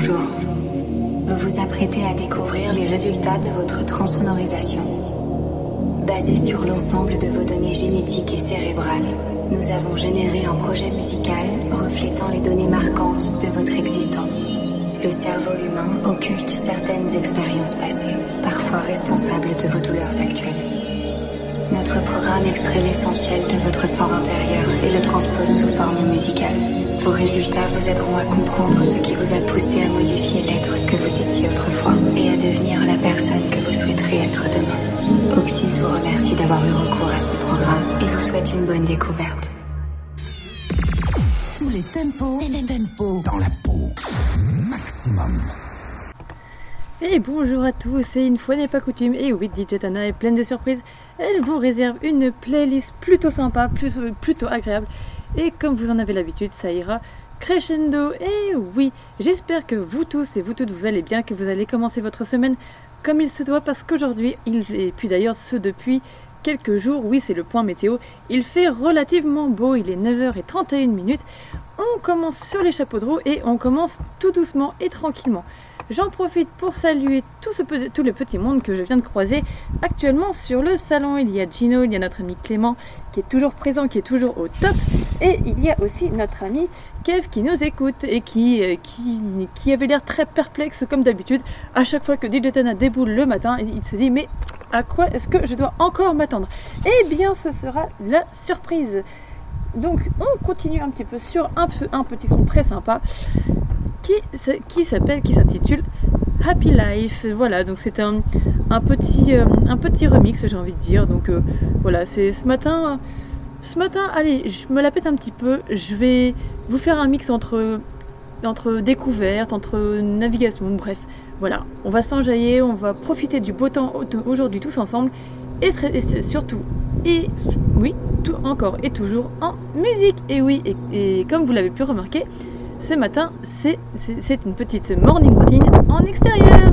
Bonjour. Vous vous apprêtez à découvrir les résultats de votre transsonorisation. Basé sur l'ensemble de vos données génétiques et cérébrales, nous avons généré un projet musical reflétant les données marquantes de votre existence. Le cerveau humain occulte certaines expériences passées, parfois responsables de vos douleurs actuelles. Notre programme extrait l'essentiel de votre fort intérieur et le transpose sous forme musicale. Vos résultats vous aideront à comprendre ce qui vous a poussé à modifier l'être que vous étiez autrefois et à devenir la personne que vous souhaiterez être demain. Oxys vous remercie d'avoir eu recours à son programme et vous souhaite une bonne découverte. Tous les tempos, tempos dans la peau. Maximum. Et bonjour à tous, et une fois n'est pas coutume, et oui, DJ Tana est pleine de surprises, elle vous réserve une playlist plutôt sympa, plutôt agréable, et comme vous en avez l'habitude, ça ira crescendo. Et oui, j'espère que vous tous et vous toutes vous allez bien, que vous allez commencer votre semaine comme il se doit, parce qu'aujourd'hui, et puis d'ailleurs ce depuis quelques jours, oui c'est le point météo, il fait relativement beau, il est 9h31 minutes, on commence sur les chapeaux de roue et on commence tout doucement et tranquillement. J'en profite pour saluer tout, ce, tout le petit monde que je viens de croiser actuellement sur le salon. Il y a Gino, il y a notre ami Clément qui est toujours présent, qui est toujours au top. Et il y a aussi notre ami Kev qui nous écoute et qui, euh, avait l'air très perplexe comme d'habitude. À chaque fois que DJ Tana déboule le matin, il se dit mais à quoi est-ce que je dois encore m'attendre? Eh bien ce sera la surprise. Donc on continue un petit peu sur un, peu, un petit son très sympa qui, s'appelle, qui s'intitule Happy Life. Voilà, donc c'est un, petit, euh, un petit remix, j'ai envie de dire. Donc euh, voilà, c'est ce matin. Ce matin, allez, je me la pète un petit peu. Je vais vous faire un mix entre, entre découverte, entre navigation, bref. Voilà, on va s'enjailler, on va profiter du beau temps aujourd'hui tous ensemble. Et surtout, et oui, tout encore et toujours en musique. Et oui, et comme vous l'avez pu remarquer, ce matin, c'est une petite morning routine en extérieur.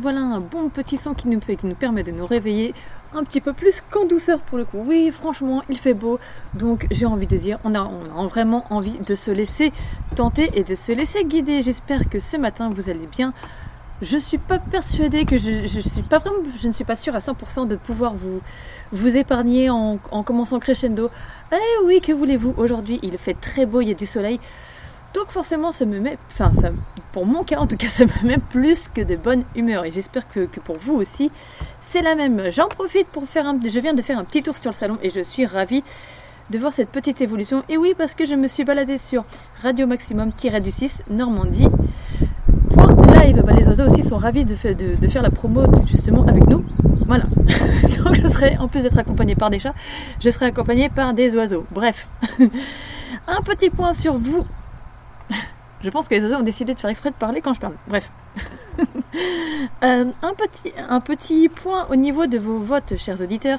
Voilà un bon petit son qui nous, qui nous permet de nous réveiller un petit peu plus qu'en douceur pour le coup. Oui, franchement, il fait beau, donc j'ai envie de dire, on a, vraiment envie de se laisser tenter et de se laisser guider. J'espère que ce matin vous allez bien. Je suis pas persuadée que je, je suis pas vraiment, je ne suis pas sûre à 100% de pouvoir vous, vous épargner en, en commençant crescendo. Eh oui, que voulez-vous? Aujourd'hui, il fait très beau, il y a du soleil. Donc forcément, ça me met, enfin, ça, pour mon cas en tout cas, ça me met plus que de bonne humeur. Et j'espère que, pour vous aussi, c'est la même. J'en profite pour faire un, je viens de faire un petit tour sur le salon et je suis ravie de voir cette petite évolution. Et oui, parce que je me suis baladée sur Radio Maximum-du-6 Normandie. Live. Bah, les oiseaux aussi sont ravis de- de faire la promo justement avec nous. Voilà. Donc je serai, en plus d'être accompagnée par des chats, je serai accompagnée par des oiseaux. Bref. un petit point sur vous. Je pense que les oiseaux ont décidé de faire exprès de parler quand je parle. Bref. Euh, un, petit, un petit point au niveau de vos votes, chers auditeurs.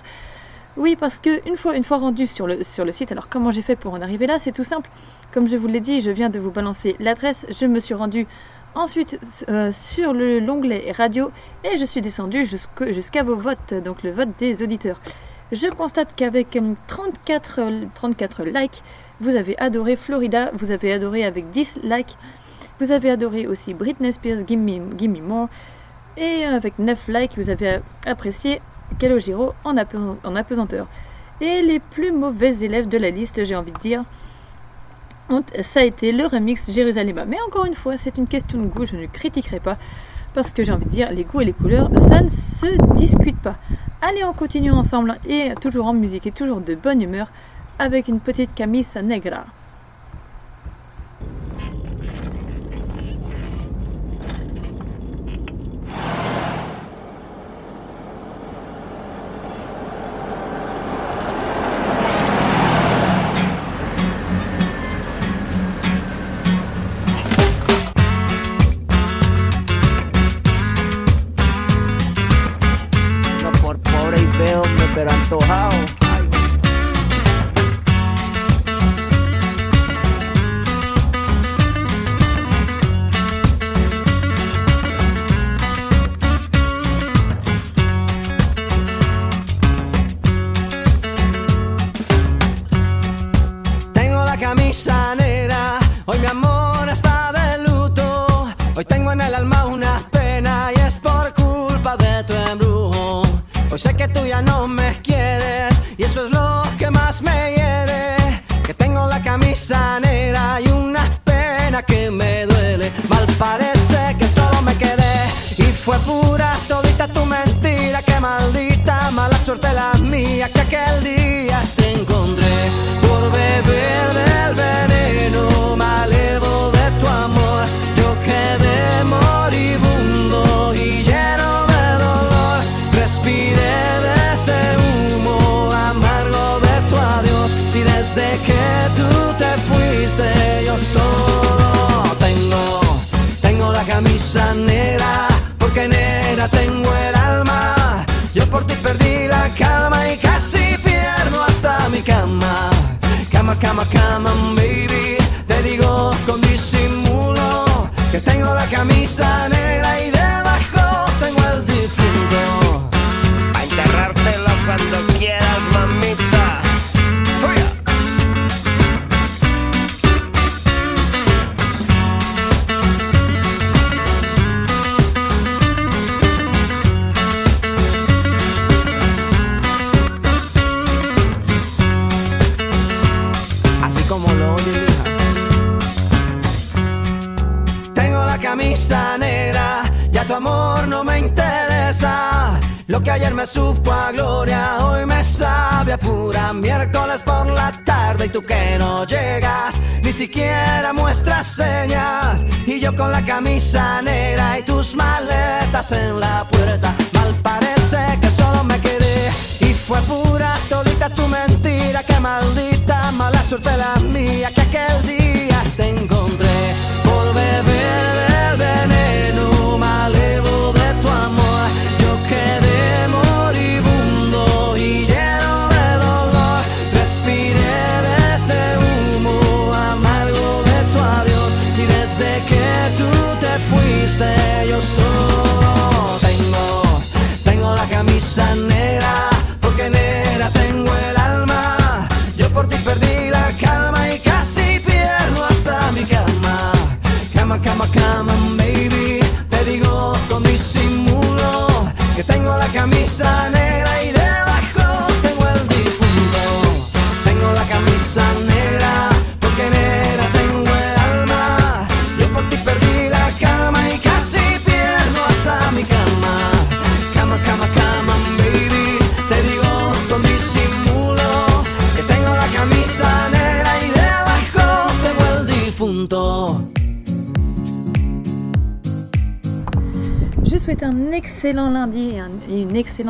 Oui, parce que une fois, une fois rendu sur le, sur le site, alors comment j'ai fait pour en arriver là? C'est tout simple. Comme je vous l'ai dit, je viens de vous balancer l'adresse. Je me suis rendu ensuite euh, sur le- l'onglet radio et je suis descendu jusqu'à vos votes, donc le vote des auditeurs. Je constate qu'avec hum, 34, euh, 34 likes, vous avez adoré Florida, vous avez adoré avec 10 likes, vous avez adoré aussi Britney Spears, Gimme, More, et avec 9 likes, vous avez apprécié Calogero en, en apesanteur. Et les plus mauvais élèves de la liste, j'ai envie de dire, ont- ça a été le remix Jérusalem. Mais encore une fois, c'est une question de goût, je ne critiquerai pas. Parce que j'ai envie de dire, les goûts et les couleurs, ça ne se discute pas. Allez, on continue ensemble, et toujours en musique et toujours de bonne humeur, avec une petite camisa negra.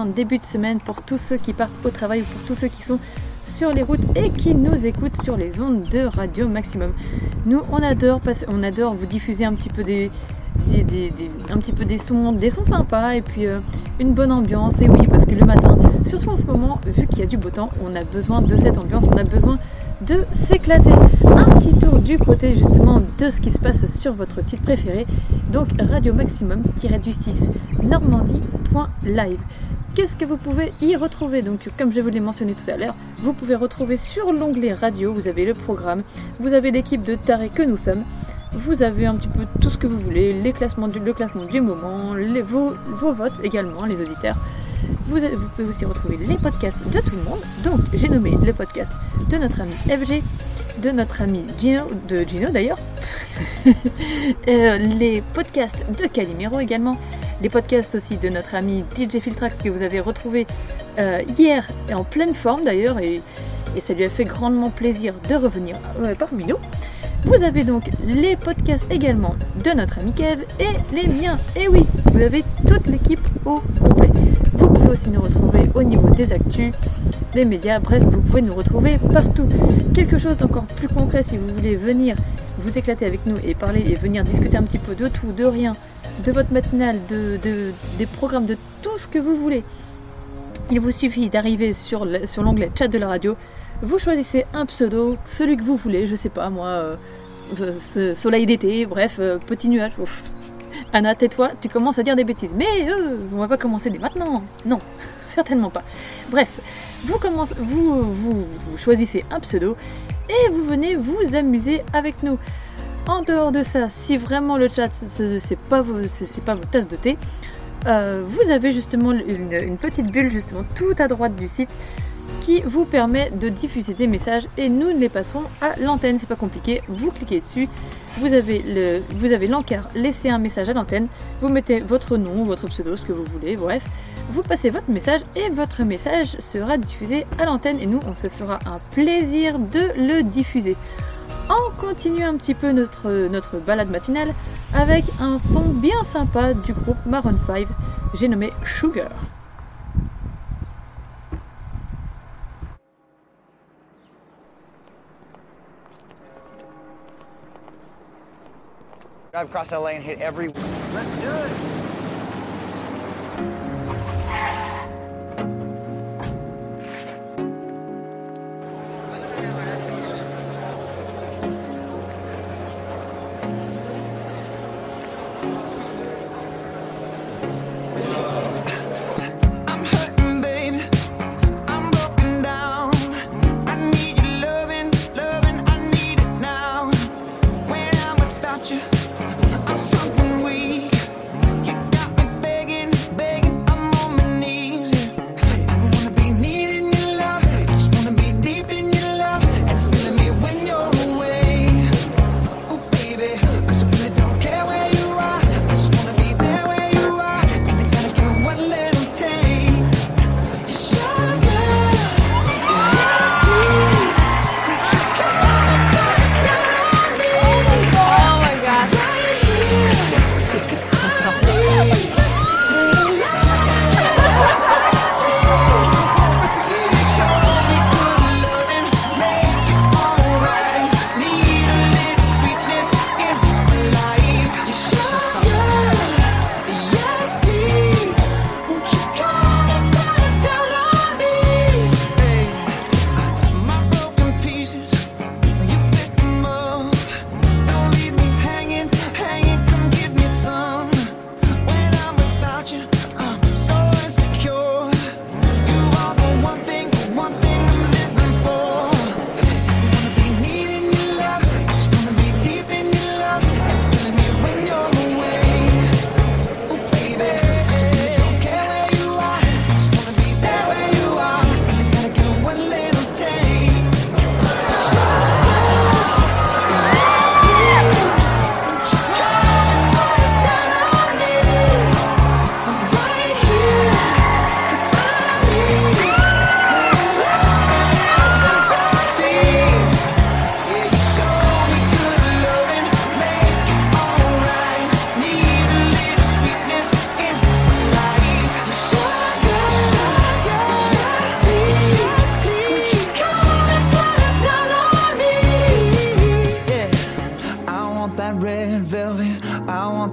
Début de semaine pour tous ceux qui partent au travail ou pour tous ceux qui sont sur les routes et qui nous écoutent sur les ondes de Radio Maximum. Nous, on adore, on adore vous diffuser un petit peu des- un petit peu des sons, des sons sympas et puis euh, une bonne ambiance. Et oui, parce que le matin, surtout en ce moment, vu qu'il y a du beau temps, on a besoin de cette ambiance, on a besoin de s'éclater. Un petit tour du côté justement de ce qui se passe sur votre site préféré, donc Radio Maximum-du-6 normandie.live. Qu'est-ce que vous pouvez y retrouver Donc, comme je vous l'ai mentionné tout à l'heure, vous pouvez retrouver sur l'onglet radio, vous avez le programme, vous avez l'équipe de tarés que nous sommes, vous avez un petit peu tout ce que vous voulez, le classement du moment, vos, votes également, les auditeurs. Vous pouvez aussi retrouver les podcasts de tout le monde. Donc, j'ai nommé le podcast de notre ami FG, de notre ami Gino, de Gino d'ailleurs, Euh, les podcasts de Calimero également, les podcasts aussi de notre ami DJ Filtrax que vous avez retrouvé euh, hier et en pleine forme d'ailleurs et, ça lui a fait grandement plaisir de revenir euh, parmi nous. Vous avez donc les podcasts également de notre ami Kev et les miens. Et oui, vous avez toute l'équipe au complet. Vous pouvez aussi nous retrouver au niveau des actus, les médias, bref, vous pouvez nous retrouver partout. Quelque chose d'encore plus concret si vous voulez venir vous éclater avec nous et parler et venir discuter un petit peu de tout, de rien, de votre matinale, de, de- des programmes, de tout ce que vous voulez. Il vous suffit d'arriver sur le- sur l'onglet chat de la radio. Vous choisissez un pseudo, celui que vous voulez, je sais pas moi, euh, euh, soleil d'été, bref, euh, petit nuage. Anna, tais-toi, tu commences à dire des bêtises. Mais euh, on va pas commencer dès maintenant. Non, certainement pas. Bref, vous, commencez, vous, vous choisissez un pseudo et vous venez vous amuser avec nous. En dehors de ça, si vraiment le chat ce- c'est pas pas vos tasses de thé, euh, vous avez justement une, petite bulle justement tout à droite du site qui vous permet de diffuser des messages et nous les passerons à l'antenne. C'est pas compliqué. Vous cliquez dessus, vous avez le, vous laisser un message à l'antenne. Vous mettez votre nom, votre pseudo, ce que vous voulez, bref. Vous passez votre message et votre message sera diffusé à l'antenne et nous on se fera un plaisir de le diffuser. On continue un petit peu notre, notre balade matinale avec un son bien sympa du groupe Maroon 5, j'ai nommé Sugar. Drive across that lane, hit every. Let's do it.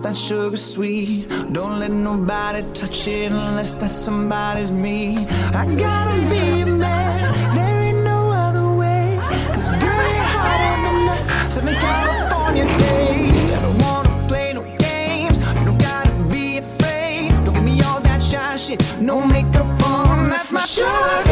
That sugar sweet. Don't let nobody touch it unless that somebody's me. I gotta be a man. There ain't no other way. Cause girl, you're hotter than Southern California day. I don't wanna play no games. Don't gotta be afraid. Don't give me all that shy shit. No makeup on. That's my sugar.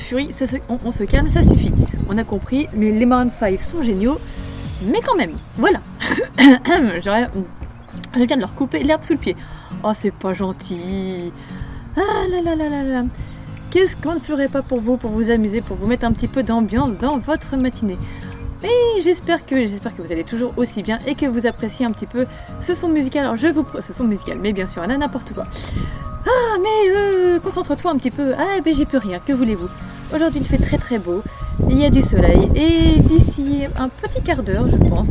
Fury, on, on se calme, ça suffit. On a compris, mais les Maroon 5 sont géniaux, mais quand même, voilà. Je viens de leur couper l'herbe sous le pied. Oh, c'est pas gentil. Ah. Qu'est-ce qu'on ne ferait pas pour vous, pour vous amuser, pour vous mettre un petit peu d'ambiance dans votre matinée? Et j'espère que j'espère que vous allez toujours aussi bien et que vous appréciez un petit peu ce son musical. Alors je vous ce son musical, mais bien sûr, à n'importe quoi. Ah mais euh, concentre-toi un petit peu. Ah ben j'ai plus rien. Que voulez-vous? Aujourd'hui il fait très très beau. Il y a du soleil et d'ici un petit quart d'heure, je pense,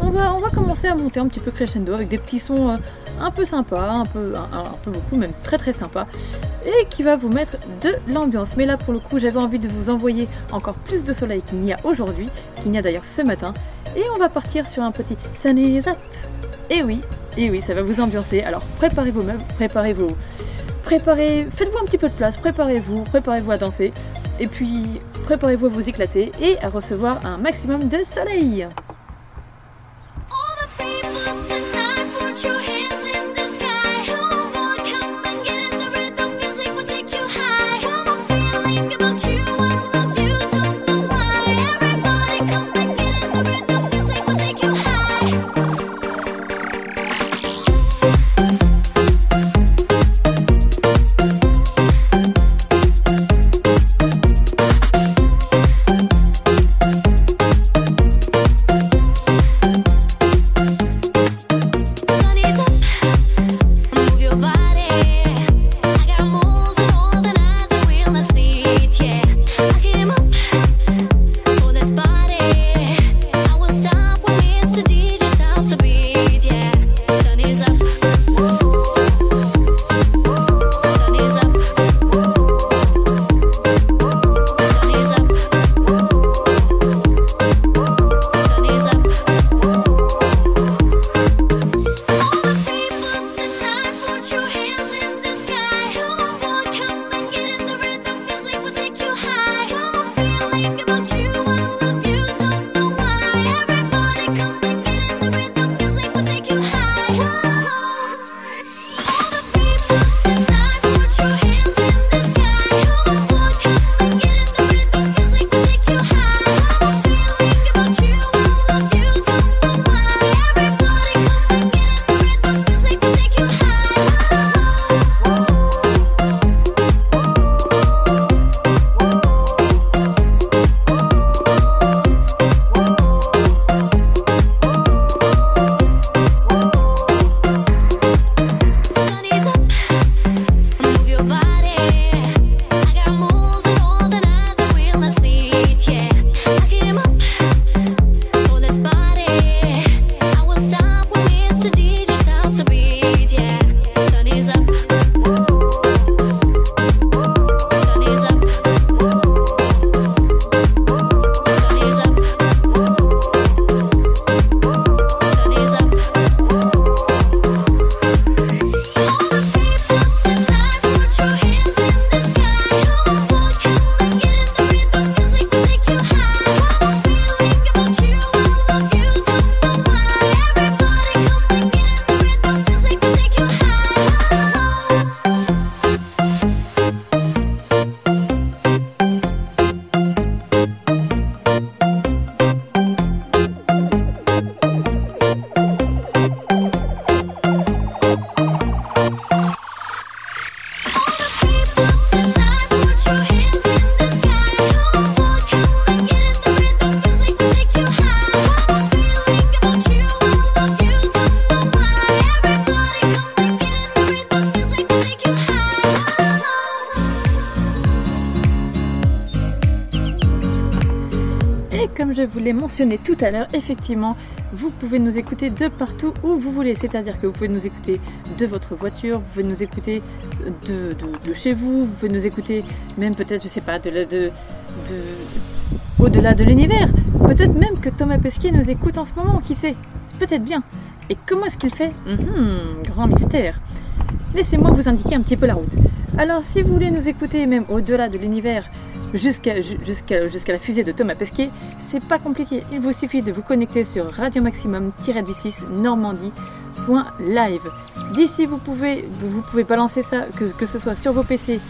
on, va, commencer à monter un petit peu crescendo avec des petits sons euh, un peu sympas, un peu, beaucoup, même très très sympas, et qui va vous mettre de l'ambiance. Mais là pour le coup, j'avais envie de vous envoyer encore plus de soleil qu'il n'y a aujourd'hui, qu'il n'y a d'ailleurs ce matin, et on va partir sur un petit Sun is up. Et oui, et oui, ça va vous ambiancer. Alors préparez vos meubles, préparez vos, préparez, faites-vous un petit peu de place, préparez-vous, préparez-vous à danser, et puis préparez-vous à vous éclater et à recevoir un maximum de soleil. Tout à l'heure, effectivement, vous pouvez nous écouter de partout où vous voulez. C'est-à-dire que vous pouvez nous écouter de votre voiture, vous pouvez nous écouter de, chez vous, vous pouvez nous écouter même peut-être, je sais pas, de, de, de- au-delà de l'univers. Peut-être même que Thomas Pesquet nous écoute en ce moment, qui sait? Peut-être bien. Et comment est-ce qu'il fait? Mhm, Grand mystère. Laissez-moi vous indiquer un petit peu la route. Alors, si vous voulez nous écouter même au-delà de l'univers, jusqu'à ju- jusqu'à jusqu'à la fusée de Thomas Pesquet, c'est pas compliqué. Il vous suffit de vous connecter sur Radio Maximum-du-6 Normandie.live. D'ici, vous pouvez, vous, balancer ça, que, ce soit sur vos PC,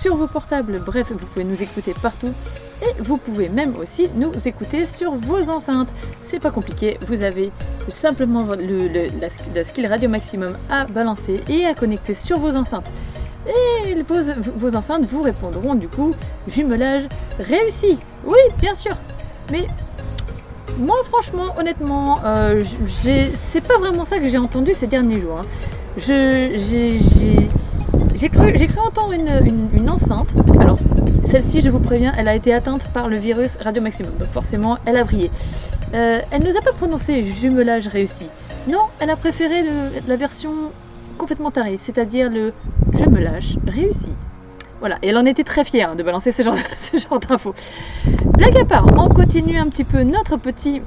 sur vos portables, bref, vous pouvez nous écouter partout. Et vous pouvez même aussi nous écouter sur vos enceintes. C'est pas compliqué, vous avez simplement le- la, skill Radio Maximum à balancer et à connecter sur vos enceintes. Et vos enceintes vous répondront du coup jumelage réussi. Oui, bien sûr. Mais moi, franchement, honnêtement, euh, c'est pas vraiment ça que j'ai entendu ces derniers jours. hein. J'ai, cru, entendre une, enceinte. Alors, celle-ci, je vous préviens, elle a été atteinte par le virus Radio Maximum. Donc, forcément, elle a brillé. Euh, elle nous a pas prononcé jumelage réussi. Non, elle a préféré la version complètement tarée, c'est-à-dire le je me lâche réussi. Voilà, et elle en était très fière hein, de balancer ce genre, d'infos. Blague à part, on continue un petit peu notre petit,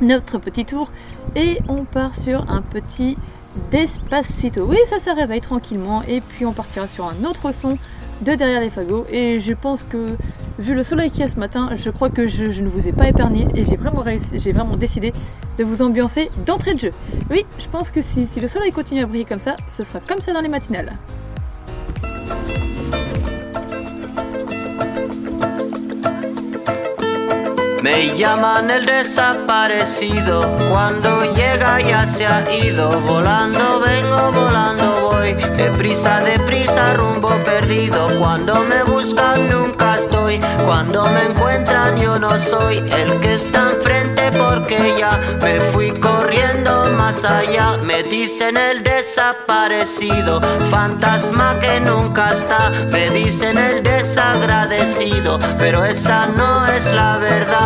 notre petit tour et on part sur un petit Despacito. Oui, ça se réveille tranquillement et puis on partira sur un autre son de derrière les fagots. Et je pense que, vu le soleil qu'il y a ce matin, je crois que je, ne vous ai pas épargné et j'ai vraiment décidé de vous ambiancer d'entrée de jeu. Oui, je pense que si le soleil continue à briller comme ça, ce sera comme ça dans les matinales. Me llaman el desaparecido, cuando llega ya se ha ido, volando vengo, volando voy, deprisa, deprisa, rumbo perdido, cuando me buscan nunca estoy, cuando me encuentran yo no soy el que está enfrente porque ya me fui corriendo más allá, me dicen el desaparecido, fantasma que nunca está, me dicen el desagradecido, pero esa no es la verdad.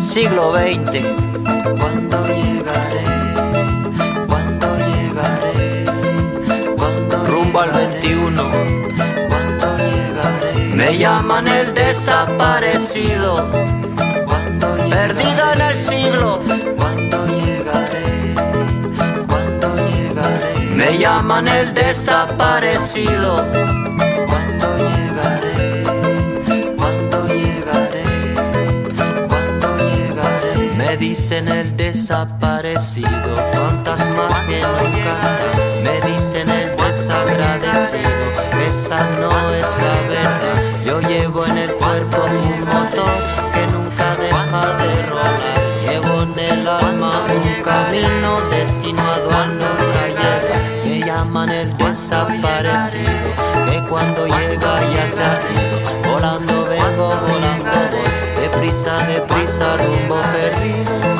siglo XX. Cuando llegaré, cuando llegaré, cuando rumbo al 21. Cuando llegaré, me llaman el desaparecido. Cuando perdido en el siglo. Cuando llegaré, cuando llegaré, me llaman el desaparecido. Dicen el desaparecido, fantasma que nunca está. Me dicen el desagradecido, esa no es la verdad. Yo llevo en el cuerpo un motor que nunca deja de rodar. Llevo en el alma un camino destinado a nunca llegar. Me llaman el desaparecido, que cuando llega ya se ha ido. Volando vengo, volando. Deprisa, deprisa, rumbo perdido.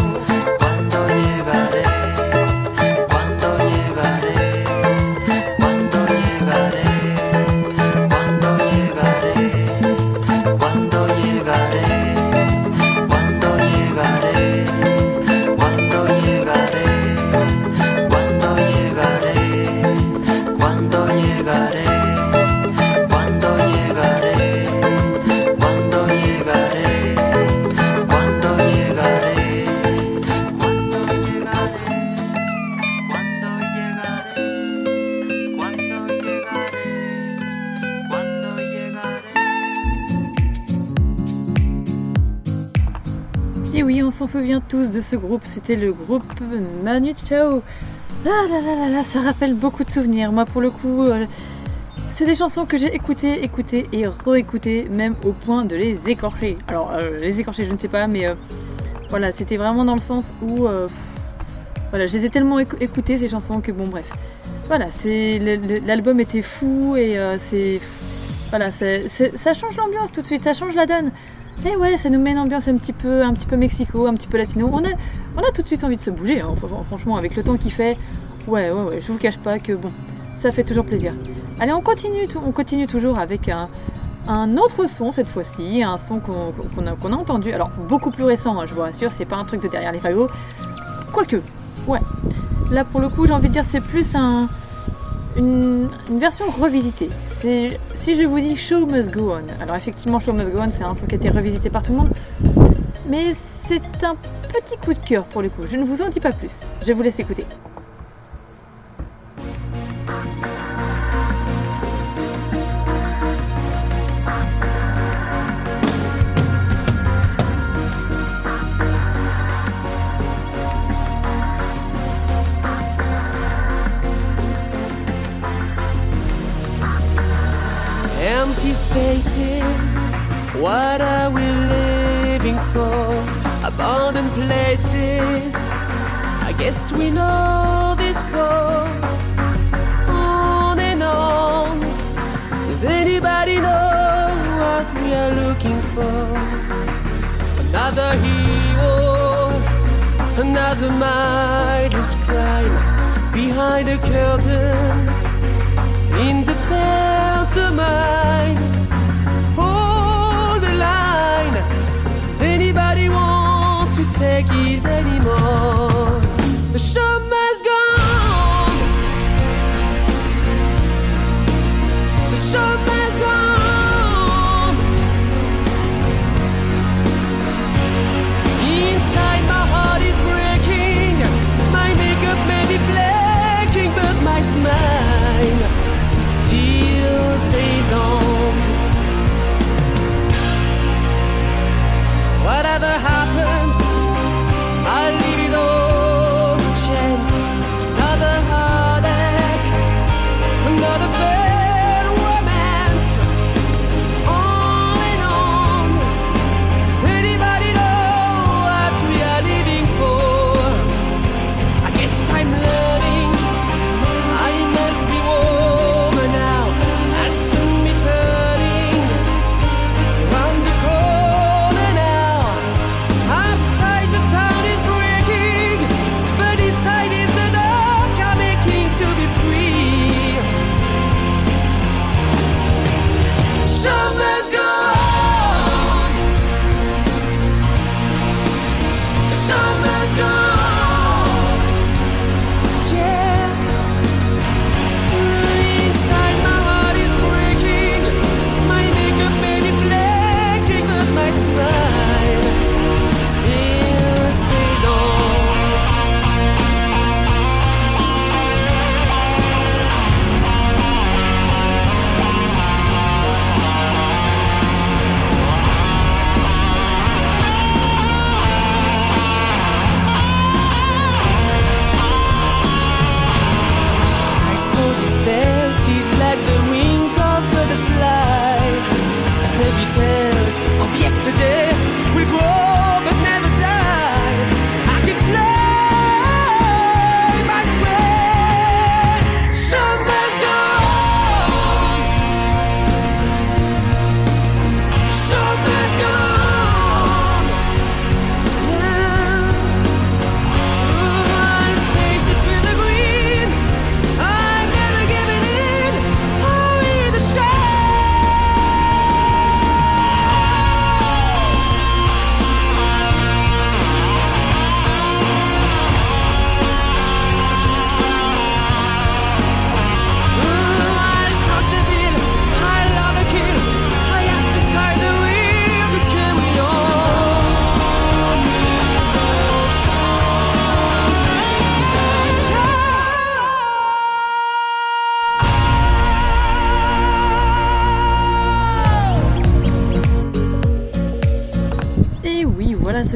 Tous de ce groupe, c'était le groupe Manu Chao. Ah là là là là, ça rappelle beaucoup de souvenirs. Moi, pour le coup, euh, c'est des chansons que j'ai écoutées, écoutées et réécoutées, même au point de les écorcher. Alors, euh, les écorcher, je ne sais pas, mais euh, voilà, c'était vraiment dans le sens où. voilà, je les ai tellement écou- écoutées, ces chansons, que bon, bref. Voilà, c'est l'album était fou et c'est. Voilà, ça change l'ambiance tout de suite, ça change la donne. Et ouais, ça nous met une ambiance un petit peu, un petit peu Mexico, un petit peu latino. On a, on a tout de suite envie de se bouger, hein, fr- franchement, avec le temps qu'il fait. Ouais, ouais, ouais, je vous cache pas que bon, ça fait toujours plaisir. Allez, on continue, on continue toujours avec un, un autre son cette fois-ci, un son qu'on a, a entendu. Alors, beaucoup plus récent, hein, je vous rassure, c'est pas un truc de derrière les fagots. Quoique, ouais. Là, pour le coup, j'ai envie de dire, c'est plus un, une version revisitée. C'est si je vous dis Show Must Go On. Alors effectivement, Show Must Go On, c'est un son qui a été revisité par tout le monde, mais c'est un petit coup de cœur pour le coup. Je ne vous en dis pas plus. Je vous laisse écouter. What are we living for? Abandoned places, I guess we know this call. On and on, does anybody know what we are looking for? Another hero, another mindless crime behind a curtain in the pantomime. Take it anymore? Show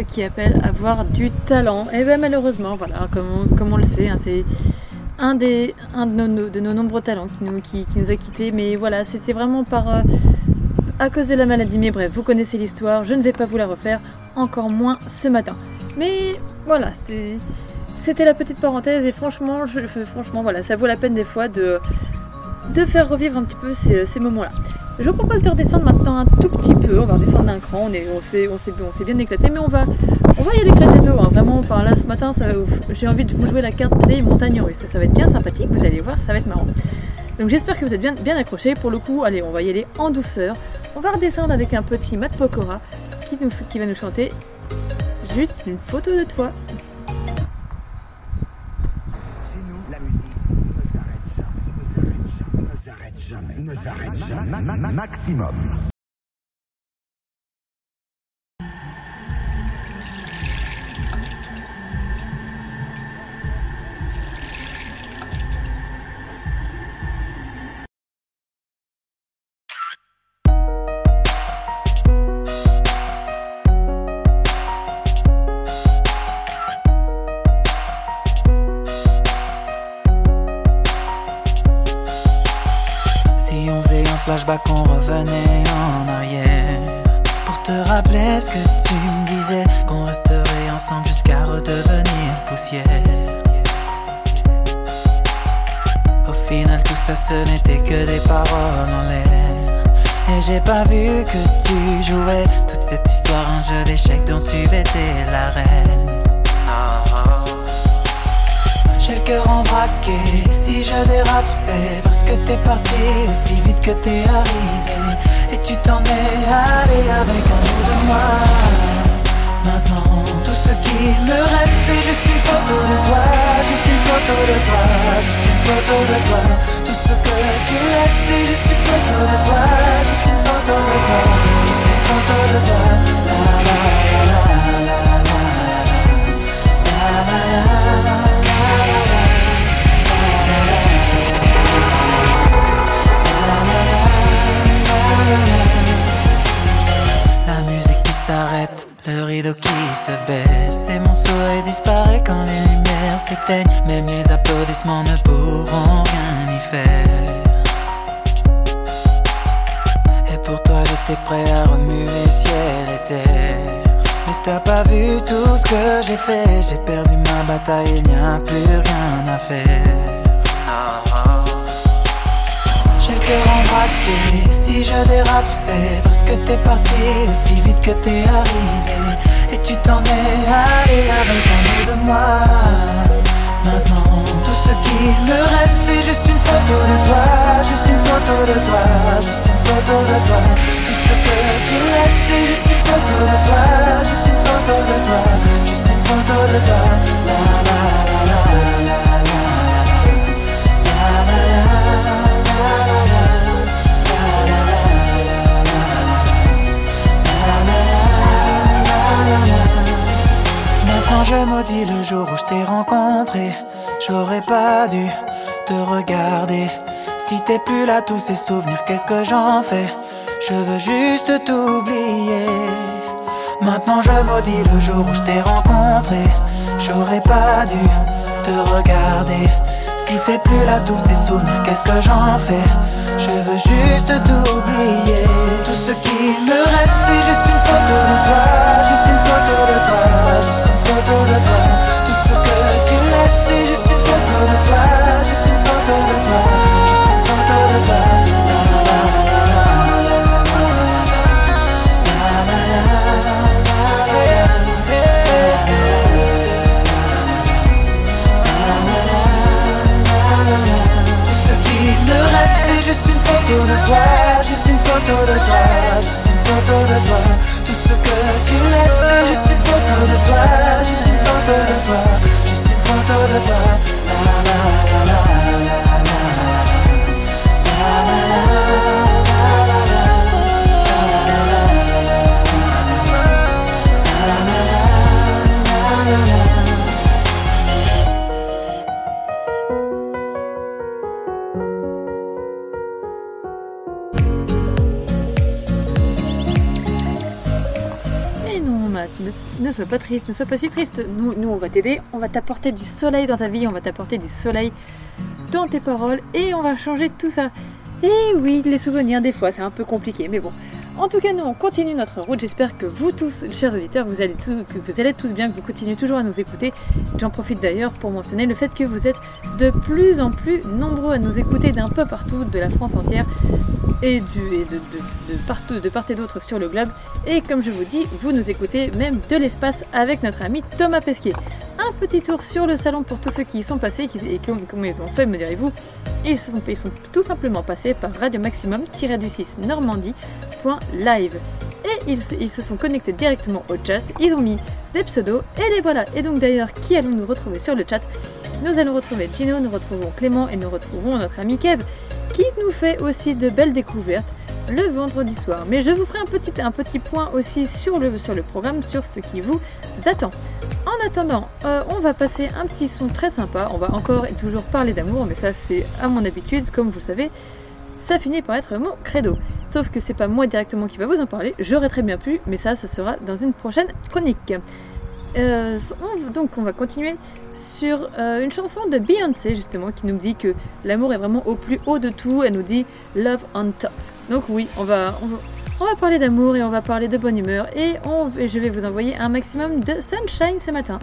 qui appelle avoir du talent. Et bien malheureusement, voilà, comme on, on le sait, hein, c'est un, des, un de, nos, de nos nombreux talents qui nous, qui, nous a quittés. Mais voilà, c'était vraiment par, euh, à cause de la maladie. Mais bref, vous connaissez l'histoire, je ne vais pas vous la refaire, encore moins ce matin. Mais voilà, c'était la petite parenthèse et franchement, je, franchement voilà, ça vaut la peine des fois de, de faire revivre un petit peu ces, ces moments-là. Je vous propose de redescendre maintenant un tout petit peu. On va redescendre d'un cran. On est, on s'est, on bien éclaté, mais on va, on va y aller crescendo. hein. Vraiment, enfin là ce matin, j'ai envie de vous jouer la carte des montagnes russes. Ça, va être bien sympathique. Vous allez voir, ça va être marrant. Donc j'espère que vous êtes bien, bien accrochés. Pour le coup, allez, on va y aller en douceur. On va redescendre avec un petit Matt Pokora qui, nous, qui va nous chanter juste une photo de toi. maximum. Pas vu que tu jouais toute cette histoire, un jeu d'échecs dont tu étais la reine. J'ai le cœur en braqué, si je dérape c'est parce que t'es parti aussi vite que t'es arrivé. Et tu t'en es allé avec un bout de moi. Maintenant tout ce qui me reste c'est juste une photo de toi Juste une photo de toi, juste une photo de toi. Tout ce que tu juste une photo de toi Juste une photo de toi, juste une photo de toi la la la La musique qui s'arrête, le rideau qui se baisse Et mon sourire disparaît quand les lumières s'éteignent. Même les applaudissements ne pourront rien y faire. Et pour toi j'étais prêt à remuer ciel et terre. Mais t'as pas vu tout ce que j'ai fait? J'ai perdu ma bataille, il n'y a plus rien à faire si je dérape c'est parce que t'es parti aussi vite que t'es arrivé. Et tu t'en es allé avec un bout de moi. Maintenant tout ce qui me reste c'est juste une photo de toi. Juste une photo de toi, juste une photo de toi. Tout ce que tu laisses c'est juste une photo de toi. Juste une photo de toi, juste une photo de toi. La la la la Maintenant je maudis le jour où je t'ai rencontré J'aurais pas dû te regarder. Si t'es plus là tous ces souvenirs qu'est-ce que j'en fais? Je veux juste t'oublier. Maintenant je maudis le jour où je t'ai rencontré J'aurais pas dû te regarder. Si t'es plus là tous ces souvenirs qu'est-ce que j'en fais? Je veux juste t'oublier. Tout ce qui me reste c'est juste une photo de toi Juste une photo de toi Juste photo de Tout ce que tu laisses c'est juste une photo de toi. Juste une photo de toi. Juste une c'est juste une photo de toi. Juste une photo de toi. Juste une photo de toi ce que tu laisses. Juste une photo de toi Juste une photo de toi Juste une photo de toi. La la la la la La la la la sois pas triste, ne sois pas si triste. Nous, nous on va t'aider, on va t'apporter du soleil dans ta vie, on va t'apporter du soleil dans tes paroles et on va changer tout ça. Et oui, les souvenirs, des fois, c'est un peu compliqué, mais bon. En tout cas, nous, on continue notre route. J'espère que vous tous, chers auditeurs, vous allez, tous- que vous allez tous bien, que vous continuez toujours à nous écouter. J'en profite d'ailleurs pour mentionner le fait que vous êtes de plus en plus nombreux à nous écouter d'un peu partout, de la France entière et, de, partout, de part et d'autre sur le globe. Et comme je vous dis, vous nous écoutez même de l'espace avec notre ami Thomas Pesquet. Un petit tour sur le salon pour tous ceux qui y sont passés et comment ils ont fait, me direz-vous. Ils sont, ils sont tout simplement passés par Radio Maximum-du-6 Normandie.live. Et ils, se- sont connectés directement au chat, ils ont mis des pseudos et les voilà. Et donc d'ailleurs, qui allons nous retrouver sur le chat? Nous allons retrouver Gino, nous retrouvons Clément et nous retrouvons notre ami Kev qui nous fait aussi de belles découvertes le vendredi soir. Mais je vous ferai un petit, un petit point aussi sur le, sur le programme, sur ce qui vous attend. En attendant, euh, on va passer un petit son très sympa. On va encore et toujours parler d'amour, mais ça c'est à mon habitude, comme vous savez, ça finit par être mon credo. Sauf que c'est pas moi directement qui va vous en parler, j'aurais très bien pu, mais ça, ça sera dans une prochaine chronique. Euh, on- donc on va continuer sur euh, une chanson de Beyoncé justement qui nous dit que l'amour est vraiment au plus haut de tout. Elle nous dit Love on top. Donc oui, on va, on va, on va parler d'amour et on va parler de bonne humeur et, on, et je vais vous envoyer un maximum de sunshine ce matin.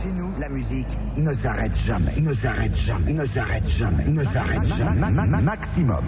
Chez nous, la musique ne s'arrête jamais, ne s'arrête jamais, ne s'arrête jamais, ne s'arrête jamais. Ma- ma- ma- Maximum.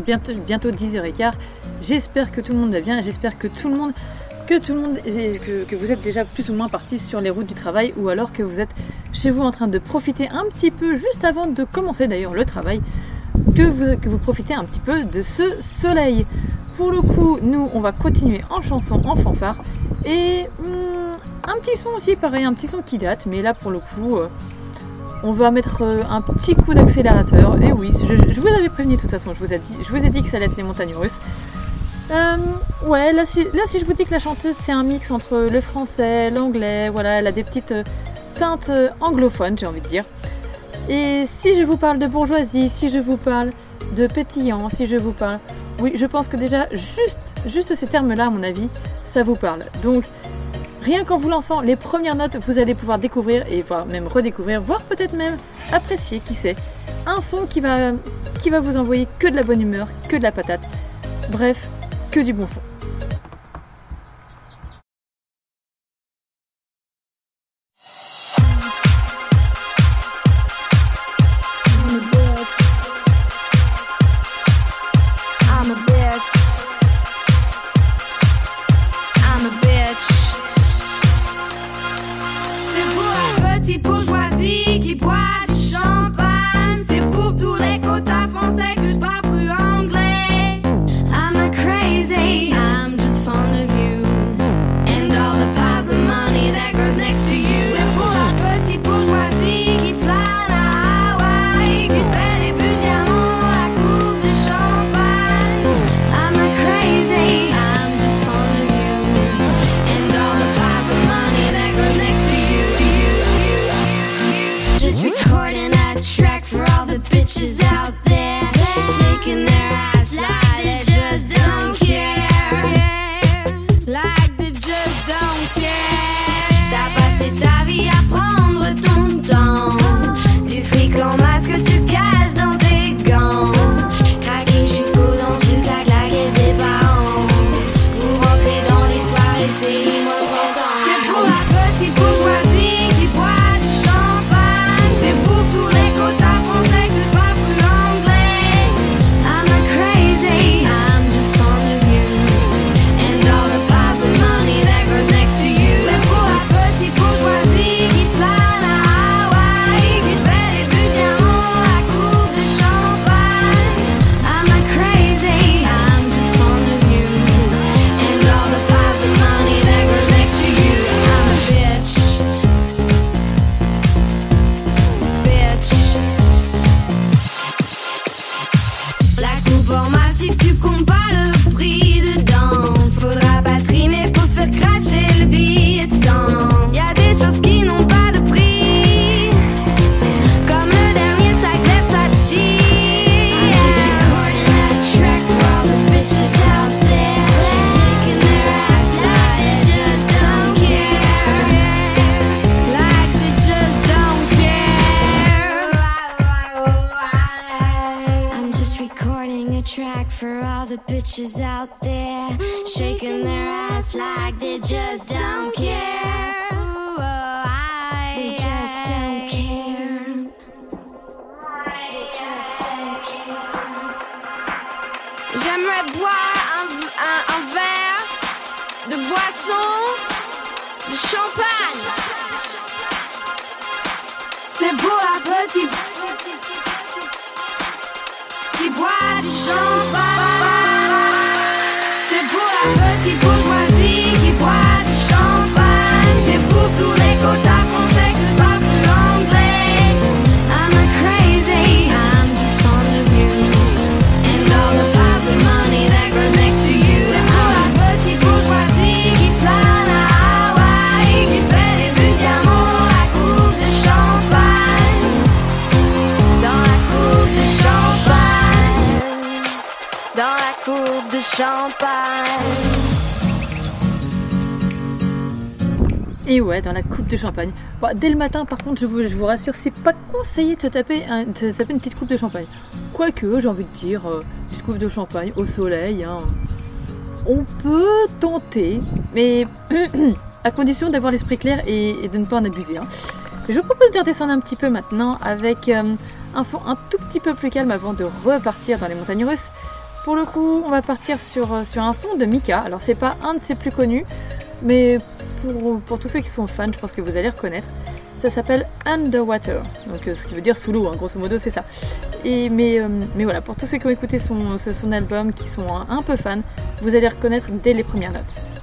Bientôt, bientôt 10h15, j'espère que tout le monde va bien, j'espère que tout le monde, que tout le monde, que, vous êtes déjà plus ou moins partis sur les routes du travail ou alors que vous êtes chez vous en train de profiter un petit peu, juste avant de commencer d'ailleurs le travail, que vous, que vous profitez un petit peu de ce soleil. Pour le coup, nous, on va continuer en chanson, en fanfare. Et hum, un petit son aussi, pareil, un petit son qui date, mais là pour le coup, euh, on va mettre euh, un petit coup d'accélérateur. Et oui, je, vous avais prévenu de toute façon, je vous, ai dit, que ça allait être les montagnes russes. Euh, ouais, là si, là si je vous dis que la chanteuse c'est un mix entre le français, l'anglais, voilà, elle a des petites euh, teintes anglophones, j'ai envie de dire. Et si je vous parle de bourgeoisie, si je vous parle de pétillant, si je vous parle... Oui, je pense que déjà, juste, juste ces termes-là, à mon avis, ça vous parle. Donc, Rien qu'en vous lançant les premières notes, vous allez pouvoir découvrir et voire même redécouvrir, voire peut-être même apprécier, qui sait, un son qui va, qui va vous envoyer que de la bonne humeur, que de la patate, bref, que du bon son. dès le matin, par contre, je vous, rassure, c'est pas conseillé de se, taper une petite coupe de champagne. Quoique, j'ai envie de dire, euh, une petite coupe de champagne au soleil, hein. on peut tenter, mais à condition d'avoir l'esprit clair et, de ne pas en abuser. Hein. Je vous propose de redescendre un petit peu maintenant avec euh, un son un tout petit peu plus calme avant de repartir dans les montagnes russes. Pour le coup, on va partir sur, euh, sur un son de Mika. Alors, c'est pas un de ses plus connus. Mais pour, tous ceux qui sont fans, je pense que vous allez reconnaître. Ça s'appelle Underwater, donc euh, ce qui veut dire sous l'eau, hein, grosso modo c'est ça. Et, euh, mais, voilà, pour tous ceux qui ont écouté son, album, qui sont un peu fans, vous allez reconnaître dès les premières notes.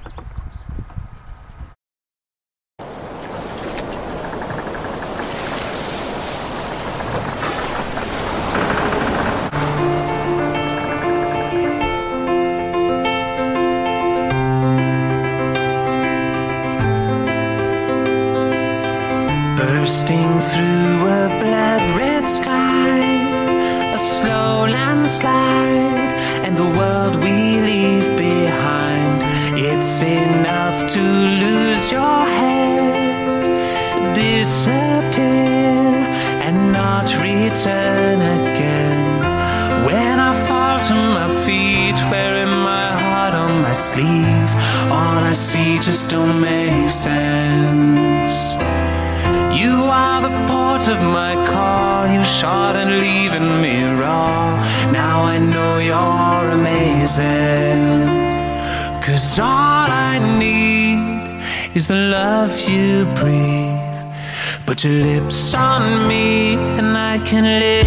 Your lips on me and I can live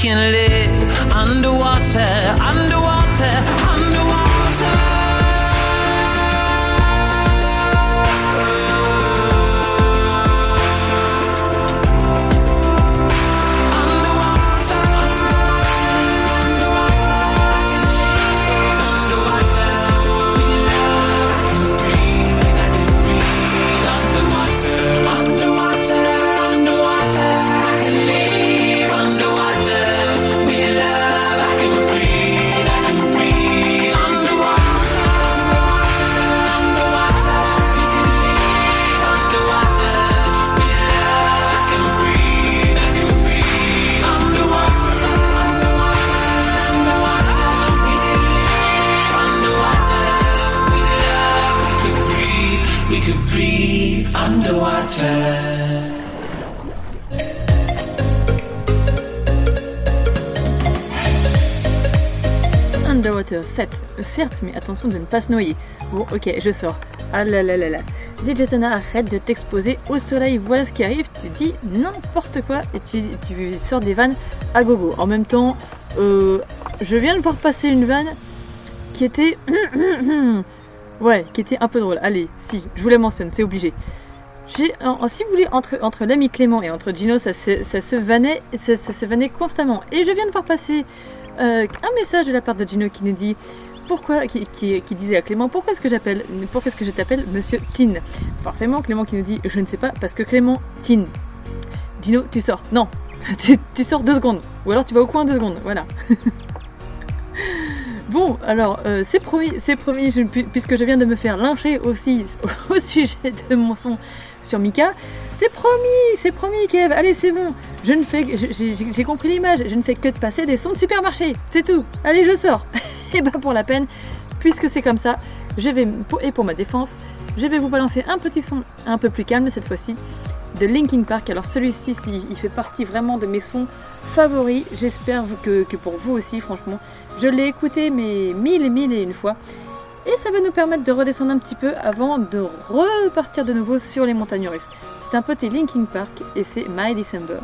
can live Mais attention de ne pas se noyer. Bon, ok, je sors. Ah là là là là. DJ arrête de t'exposer au soleil. Voilà ce qui arrive. Tu dis n'importe quoi et tu, sors des vannes à gogo. En même temps, euh, je viens de voir passer une vanne qui était. ouais, qui était un peu drôle. Allez, si, je vous la mentionne, c'est obligé. Si vous voulez, entre, entre l'ami Clément et entre Gino, ça se, vannait, ça, se constamment. Et je viens de voir passer euh, un message de la part de Gino qui nous dit pourquoi, qui, disait à Clément pourquoi est-ce que j'appelle, pourquoi est-ce que je t'appelle Monsieur Tin? Forcément, Clément qui nous dit je ne sais pas parce que Clément Tin. Gino, tu sors. Non, tu, sors deux secondes. Ou alors tu vas au coin deux secondes. Voilà. Bon, alors, euh, c'est promis, c'est promis, puisque je viens de me faire lyncher aussi au sujet de mon son sur Mika. C'est promis, c'est promis, Kev. Allez, c'est bon. Je ne fais, j'ai compris l'image. Je ne fais que de passer des sons de supermarché. C'est tout. Allez, je sors. Et bah pour la peine, puisque c'est comme ça, je vais et pour ma défense, je vais vous balancer un petit son un peu plus calme cette fois-ci de Linkin Park. Alors celui-ci, il fait partie vraiment de mes sons favoris. J'espère que, que pour vous aussi, franchement. Je l'ai écouté mais mille et mille et une fois. Et ça va nous permettre de redescendre un petit peu avant de repartir de nouveau sur les montagnes russes. C'est un petit Linkin Park et c'est My December.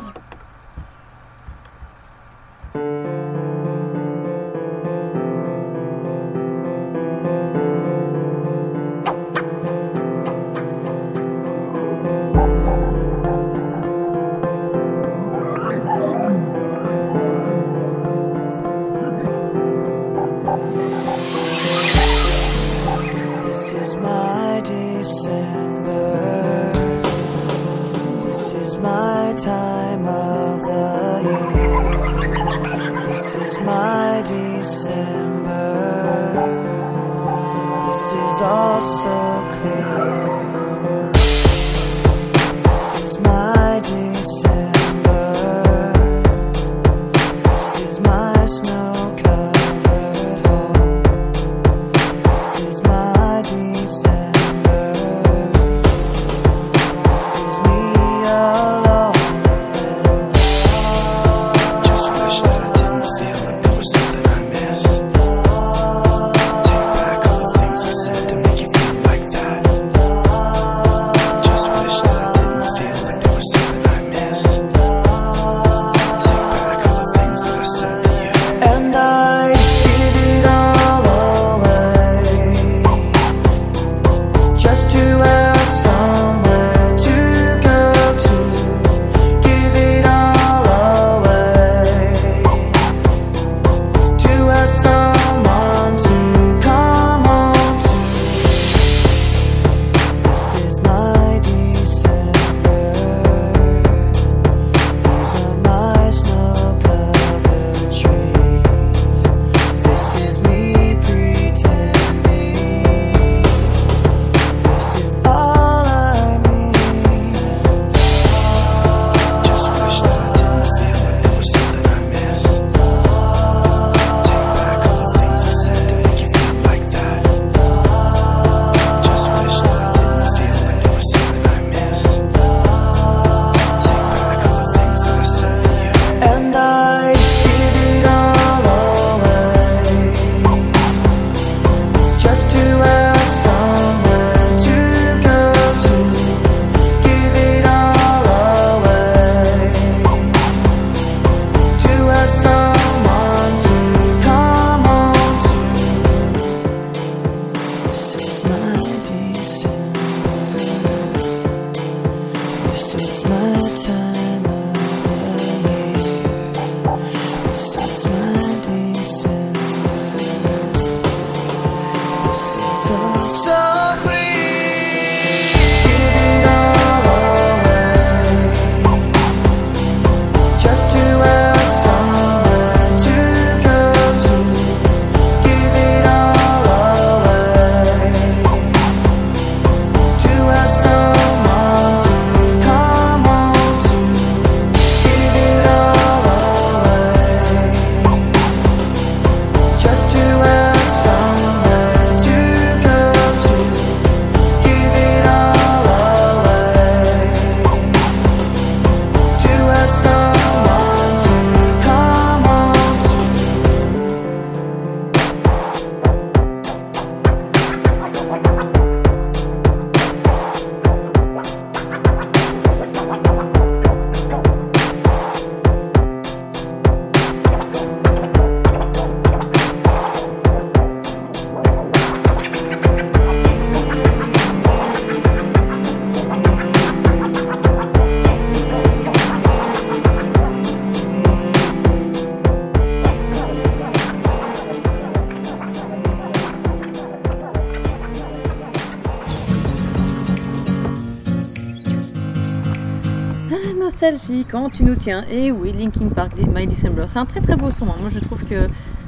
Quand tu nous tiens. Et oui, Linkin Park, My December. C'est un très très beau son. hein. Moi je trouve que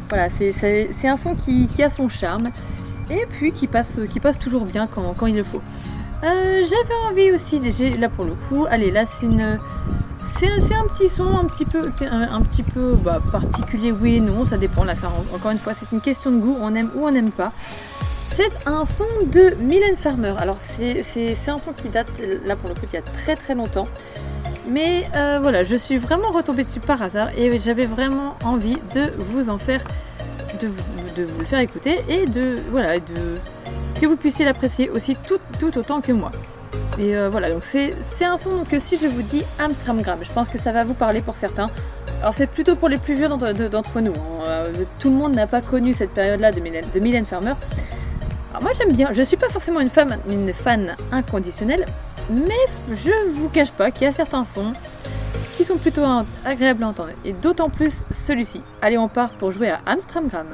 voilà, c'est- un son qui, a son charme. Et puis qui passe, qui passe toujours bien quand, il le faut. Euh, J'avais envie aussi, là pour le coup, allez, là c'est un petit son un petit peu, un, petit peu bah, particulier, oui et non, ça dépend. Là, ça, encore une fois, c'est une question de goût, on aime ou on n'aime pas. C'est un son de Mylène Farmer. Alors, c'est un son qui date, là pour le coup, il y a très très longtemps. Mais euh, voilà, je suis vraiment retombée dessus par hasard et j'avais vraiment envie de vous en faire, de vous, le faire écouter et de voilà, de que vous puissiez l'apprécier aussi tout, autant que moi. Et euh, voilà, donc c'est un son que si je vous dis Amstramgram, je pense que ça va vous parler pour certains. Alors c'est plutôt pour les plus vieux d'entre de- d'entre nous. hein. Euh, tout le monde n'a pas connu cette période-là de Mylène, Farmer. Alors moi j'aime bien, je suis pas forcément une fan, une fan inconditionnelle, mais je vous cache pas qu'il y a certains sons qui sont plutôt agréables à entendre, et d'autant plus celui-ci. Allez on part pour jouer à Amstramgram.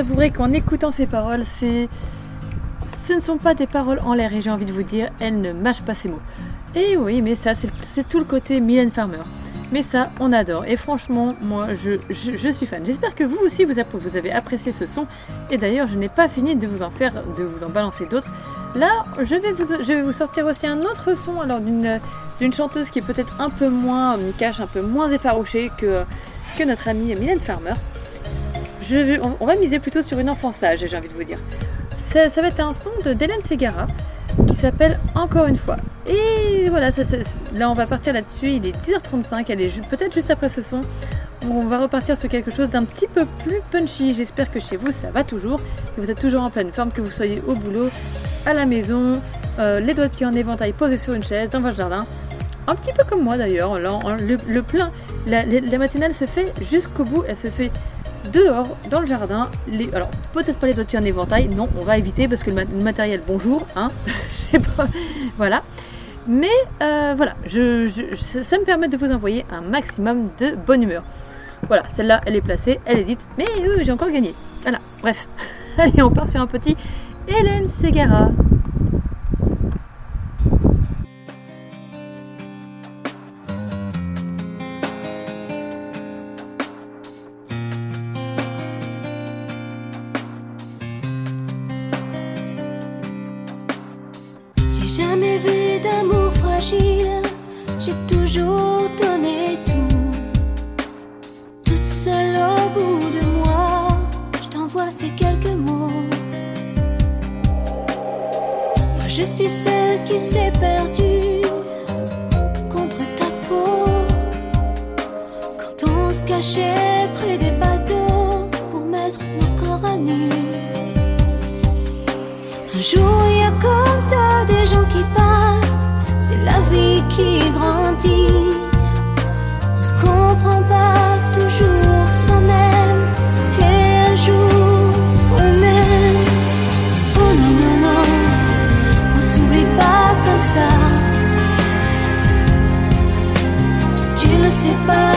Avouerai qu'en écoutant ces paroles, c'est... ce ne sont pas des paroles en l'air et j'ai envie de vous dire, elles ne mâchent pas ces mots. Et oui, mais ça, c'est tout le côté Mylène Farmer. Mais ça, on adore. Et franchement, moi, je, suis fan. J'espère que vous aussi, vous, avez apprécié ce son. Et d'ailleurs, je n'ai pas fini de vous en faire, de vous en balancer d'autres. Là, je vais vous, sortir aussi un autre son, alors d'une d'une chanteuse qui est peut-être un peu moins, me cache un peu moins effarouchée que, que notre amie Mylène Farmer. On, va miser plutôt sur une enfant sage, j'ai envie de vous dire. Ça, va être un son de d'Hélène Segara qui s'appelle Encore une fois. Et voilà, là on va partir là-dessus. Il est 10h35, elle est peut-être juste après ce son. On va repartir sur quelque chose d'un petit peu plus punchy. J'espère que chez vous ça va toujours, que vous êtes toujours en pleine forme, que vous soyez au boulot, à la maison, euh, les doigts de pied en éventail posés sur une chaise dans votre jardin. Un petit peu comme moi d'ailleurs. Le, le la matinale se fait jusqu'au bout. Elle se fait dehors, dans le jardin. Alors, peut-être pas les doigts de pied en éventail. Non, on va éviter parce que le, ma- le matériel, bonjour. Hein, pas, voilà. Mais euh, voilà, ça me permet de vous envoyer un maximum de bonne humeur. Voilà, celle-là, elle est placée, elle est dite. Mais euh, j'ai encore gagné. Voilà, bref. Allez, on part sur un petit Hélène Segara. Toujours donné tout. Toute seule au bout de moi, je t'envoie ces quelques mots. Moi je suis celle qui s'est perdue contre ta peau. Quand on se cachait près des bateaux pour mettre nos corps à nu. Un jour, il y a comme ça des gens qui passent. C'est la vie qui grandit. On se comprend pas toujours soi-même. Et un jour, on aime. Oh non, non, non, on s'oublie pas comme ça. Tu ne sais pas,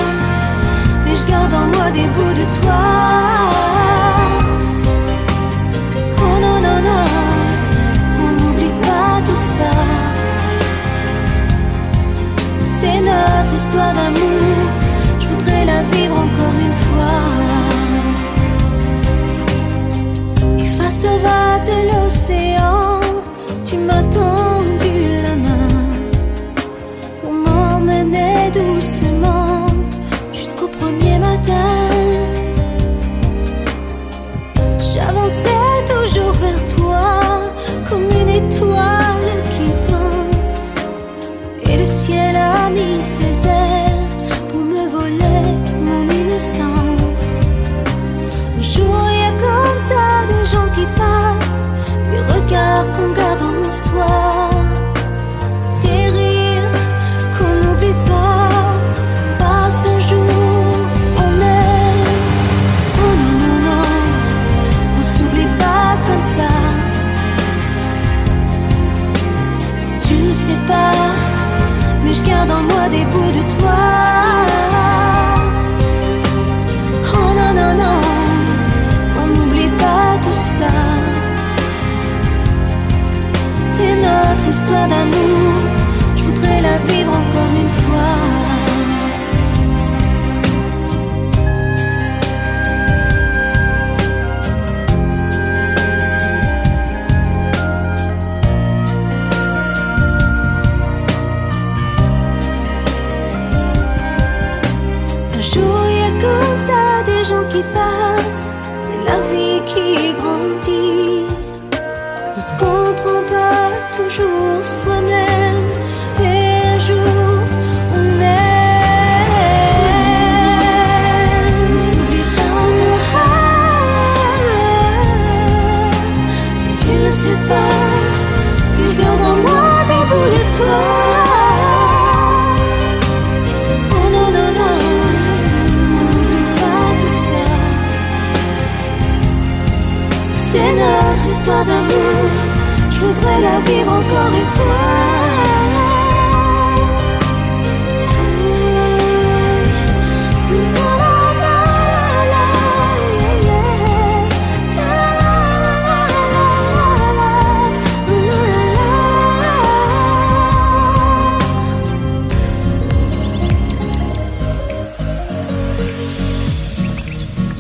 mais je garde en moi des bouts de toi. Notre histoire d'amour, je voudrais la vivre encore une fois. Et face aux vagues de l'océan, tu m'as tendu la main pour m'emmener doucement jusqu'au premier matin. Qu'on garde en soi, des rires qu'on n'oublie pas, parce qu'un jour on est. Oh non, non, non, on s'oublie pas comme ça. Tu ne sais pas, mais je garde en moi des bouts de toi. Histoire d'amour, je voudrais la vivre encore une fois. Comme ça des gens qui passent. C'est la vie qui grandit.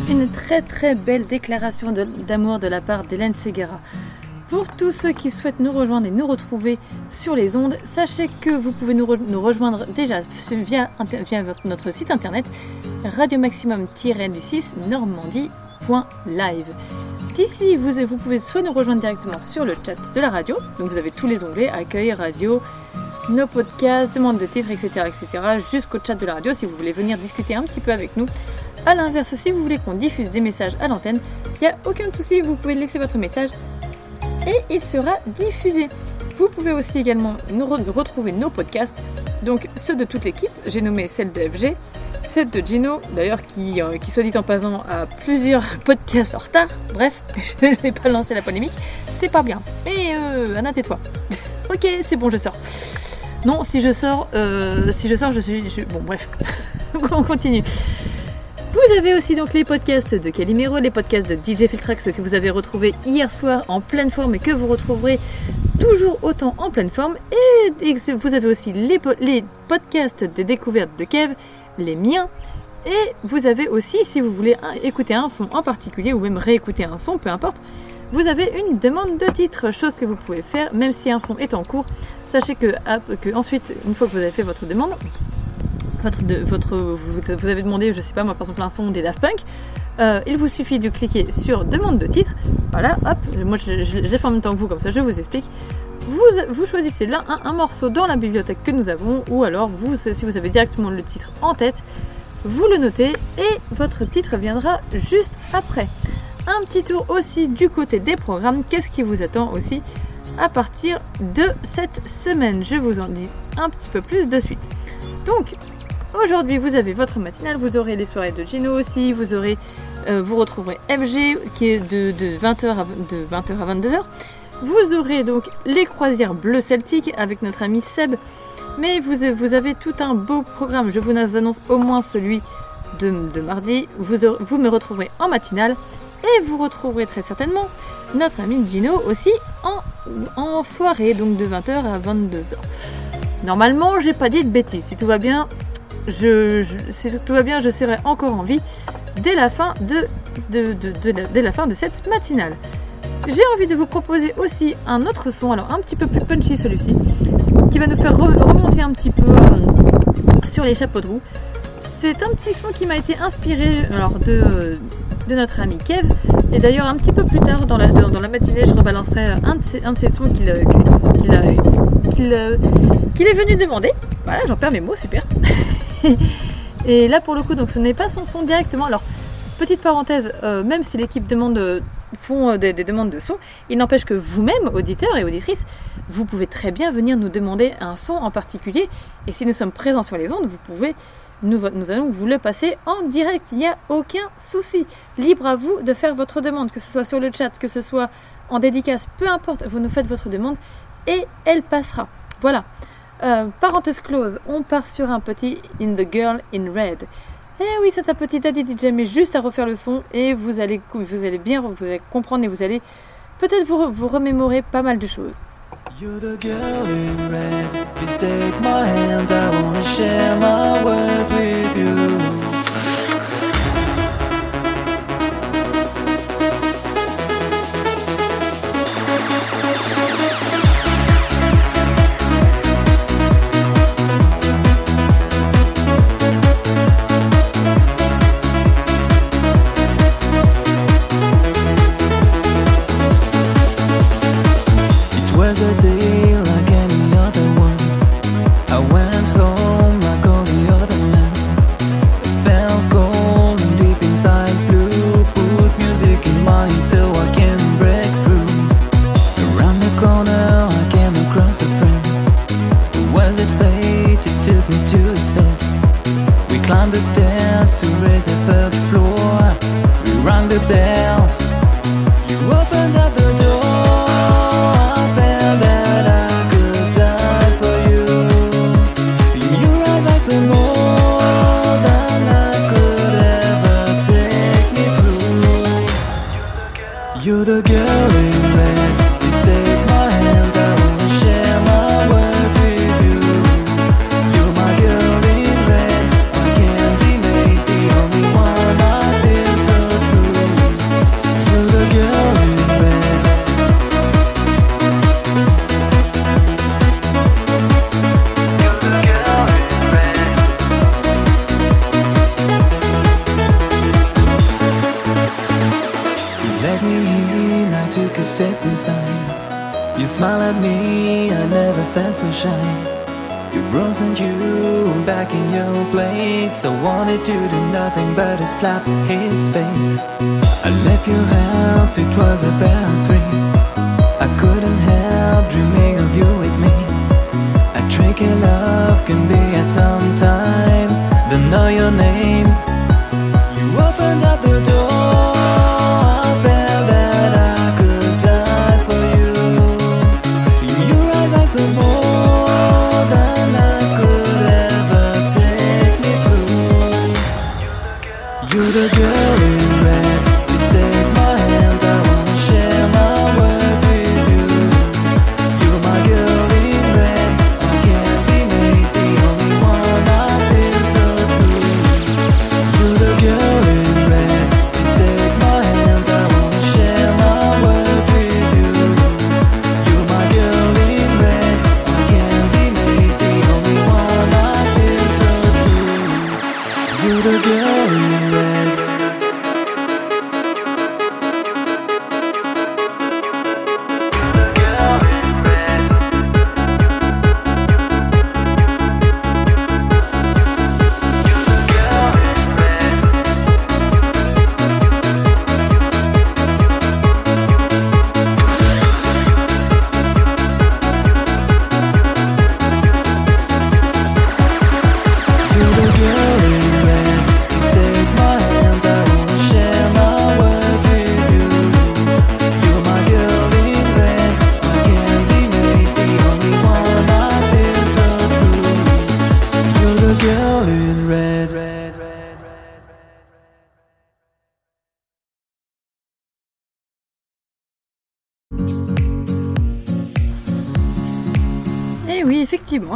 Une très très belle déclaration d'amour de la part d'Hélène Seguera. Pour tous ceux qui souhaitent nous rejoindre et nous retrouver sur les ondes, sachez que vous pouvez nous, re- nous rejoindre déjà via, notre site internet radio maximum-du6 normandie.live. D'ici, vous, vous pouvez soit nous rejoindre directement sur le chat de la radio, donc vous avez tous les onglets accueil, radio, nos podcasts, demande de titres, etc., etc., jusqu'au chat de la radio si vous voulez venir discuter un petit peu avec nous. A l'inverse, si vous voulez qu'on diffuse des messages à l'antenne, il n'y a aucun souci, vous pouvez laisser votre message et il sera diffusé. Vous pouvez aussi également nous re- retrouver nos podcasts, donc ceux de toute l'équipe. J'ai nommé celle de FG, celle de Gino, d'ailleurs qui, euh, qui soit dit en passant a plusieurs podcasts en retard. Bref, je ne vais pas lancer la polémique, c'est pas bien. Mais euh, Anna, tais-toi. ok, c'est bon, je sors. Non, si je sors, euh, si je sors, je suis. Bon, bref, on continue. Vous avez aussi donc les podcasts de Calimero, les podcasts de DJ Filtrax que vous avez retrouvés hier soir en pleine forme et que vous retrouverez toujours autant en pleine forme. Et, vous avez aussi les, po- les podcasts des découvertes de Kev, les miens. Et vous avez aussi, si vous voulez écouter un son en particulier ou même réécouter un son, peu importe, vous avez une demande de titre, chose que vous pouvez faire même si un son est en cours. Sachez que, ap- que ensuite, une fois que vous avez fait votre demande, votre, vous, avez demandé, je sais pas moi, par exemple un son des Daft Punk, euh, il vous suffit de cliquer sur demande de titre. Voilà, hop, moi j'ai fait en même temps que vous, comme ça je vous explique. Vous, vous choisissez là un, un morceau dans la bibliothèque que nous avons, ou alors vous, si vous avez directement le titre en tête, vous le notez et votre titre viendra juste après. Un petit tour aussi du côté des programmes, qu'est-ce qui vous attend aussi à partir de cette semaine? Je vous en dis un petit peu plus de suite. Donc, Aujourd'hui, vous avez votre matinale, vous aurez les soirées de Gino aussi, vous euh, retrouverez FG qui est de, de 20h à, de 20h à 22h. Vous aurez donc les croisières bleu celtique avec notre ami Seb. Mais vous, avez tout un beau programme. Je vous annonce au moins celui de, mardi. Vous me retrouverez en matinale et vous retrouverez très certainement notre ami Gino aussi en, en soirée, donc de 20h à 22h. Normalement, j'ai pas dit de bêtises. Si tout va bien, je, si tout va bien, je serai encore en vie dès la fin de, cette matinale. J'ai envie de vous proposer aussi un autre son, alors un petit peu plus punchy celui-ci, qui va nous faire re- remonter un petit peu euh, sur les chapeaux de roue. C'est un petit son qui m'a été inspiré alors, de, notre ami Kev. Et d'ailleurs, un petit peu plus tard dans la, matinée, je rebalancerai un de ces, un de sons qu'il euh, euh, qu'il est venu demander. Voilà, j'en perds mes mots, super. Et là, pour le coup, donc ce n'est pas son son directement. Alors, petite parenthèse, euh, même si l'équipe demande, font des, des demandes de son, il n'empêche que vous-même, auditeurs et auditrices, vous pouvez très bien venir nous demander un son en particulier. Et si nous sommes présents sur les ondes, vous pouvez, nous, allons vous le passer en direct. Il n'y a aucun souci. Libre à vous de faire votre demande, que ce soit sur le chat, que ce soit en dédicace, peu importe, vous nous faites votre demande et elle passera. Voilà. Euh, parenthèse close, on part sur un petit In the Girl in Red. Eh oui, c'est un petit daddy DJ, mais juste à refaire le son et vous allez, vous allez bien vous allez comprendre et vous allez peut-être vous remémorer pas mal de choses. You're the girl in red. Please take my hand. I wanna share my world with you. climbed the stairs to raise the third floor. We rang the bell. You opened up the smile at me, I never felt so shy. You rose and you back in your place. I wanted to do nothing but to slap his face. I left your house, it was about three. I couldn't help dreaming of you with me. A tricky love can be at sometimes. Don't know your name.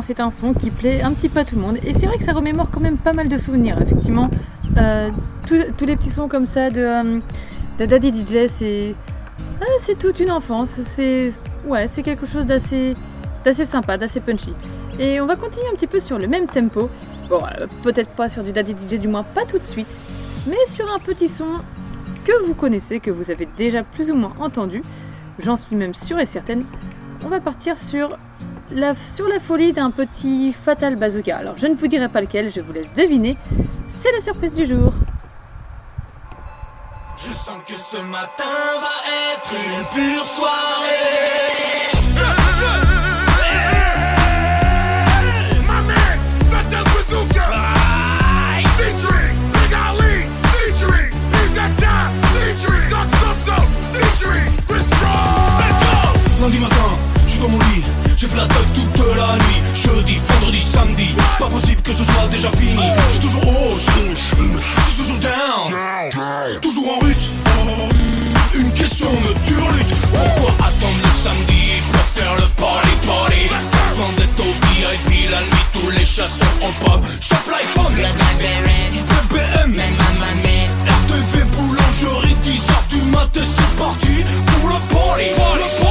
C'est un son qui plaît un petit peu à tout le monde. Et c'est vrai que ça remémore quand même pas mal de souvenirs. Effectivement, Euh, tous les petits sons comme ça de, euh, Daddy DJ, c'est ah, toute une enfance. C'est ouais, c'est quelque chose d'assez sympa, d'assez punchy. Et on va continuer un petit peu sur le même tempo. Bon, peut-être pas sur du Daddy DJ, du moins pas tout de suite, mais sur un petit son que vous connaissez, que vous avez déjà plus ou moins entendu. J'en suis même sûre et certaine. On va partir sur la, sur la folie d'un petit Fatal Bazooka. Alors je ne vous dirai pas lequel, je vous laisse deviner. C'est la surprise du jour. Je sens que ce matin va être une pure soirée. Lundi matin, je suis dans mon lit. J'ai fait la teuf toute la nuit. Jeudi, vendredi, samedi. Pas possible que ce soit déjà fini. Je suis toujours haut, je suis toujours down. Toujours en route. Une question me turlute. Pourquoi attendre le samedi pour faire le party party? Sans d'être au VIP la nuit, tous les chasseurs en pop. Chope l'iPhone, le Blackberry. J'peux BM, même ma. RTV boulangerie, 10h du matin, c'est parti pour le party. Le party,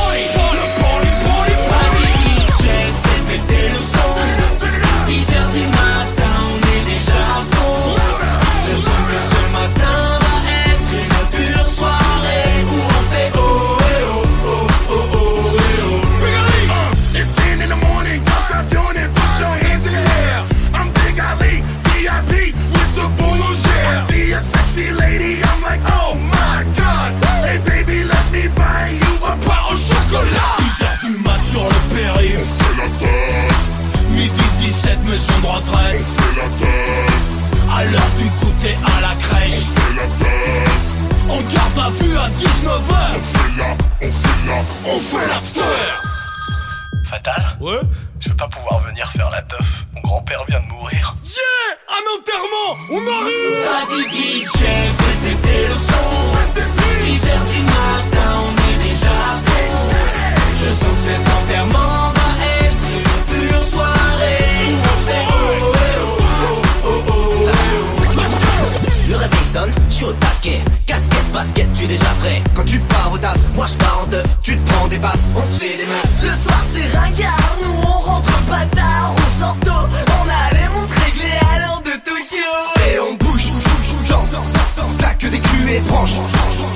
part au chocolat. 10h du mat sur le périph', on fait la tasse. Midi 17, maison de retraite, on fait la tasse. À l'heure du goûter à la crèche, on fait la tasse. On garde à vue à 19h, on fait la, on fait la, on fait l'after. Fatal Ouais Je vais pas pouvoir venir faire la teuf. Mon grand-père vient de mourir. Yeah Un enterrement On arrive Vas-y DJ, fais péter le son 10h du matin, je sens que cet enterrement va être une pure soirée. Où on fait oh oh oh oh oh oh Le réveil sonne, je suis au taquet. Casquette, basket, tu es déjà prêt. Quand tu pars au taf, moi je pars en deux. Tu te prends des baffes, on se fait des meufs. Le soir c'est ringard, nous. Et branches.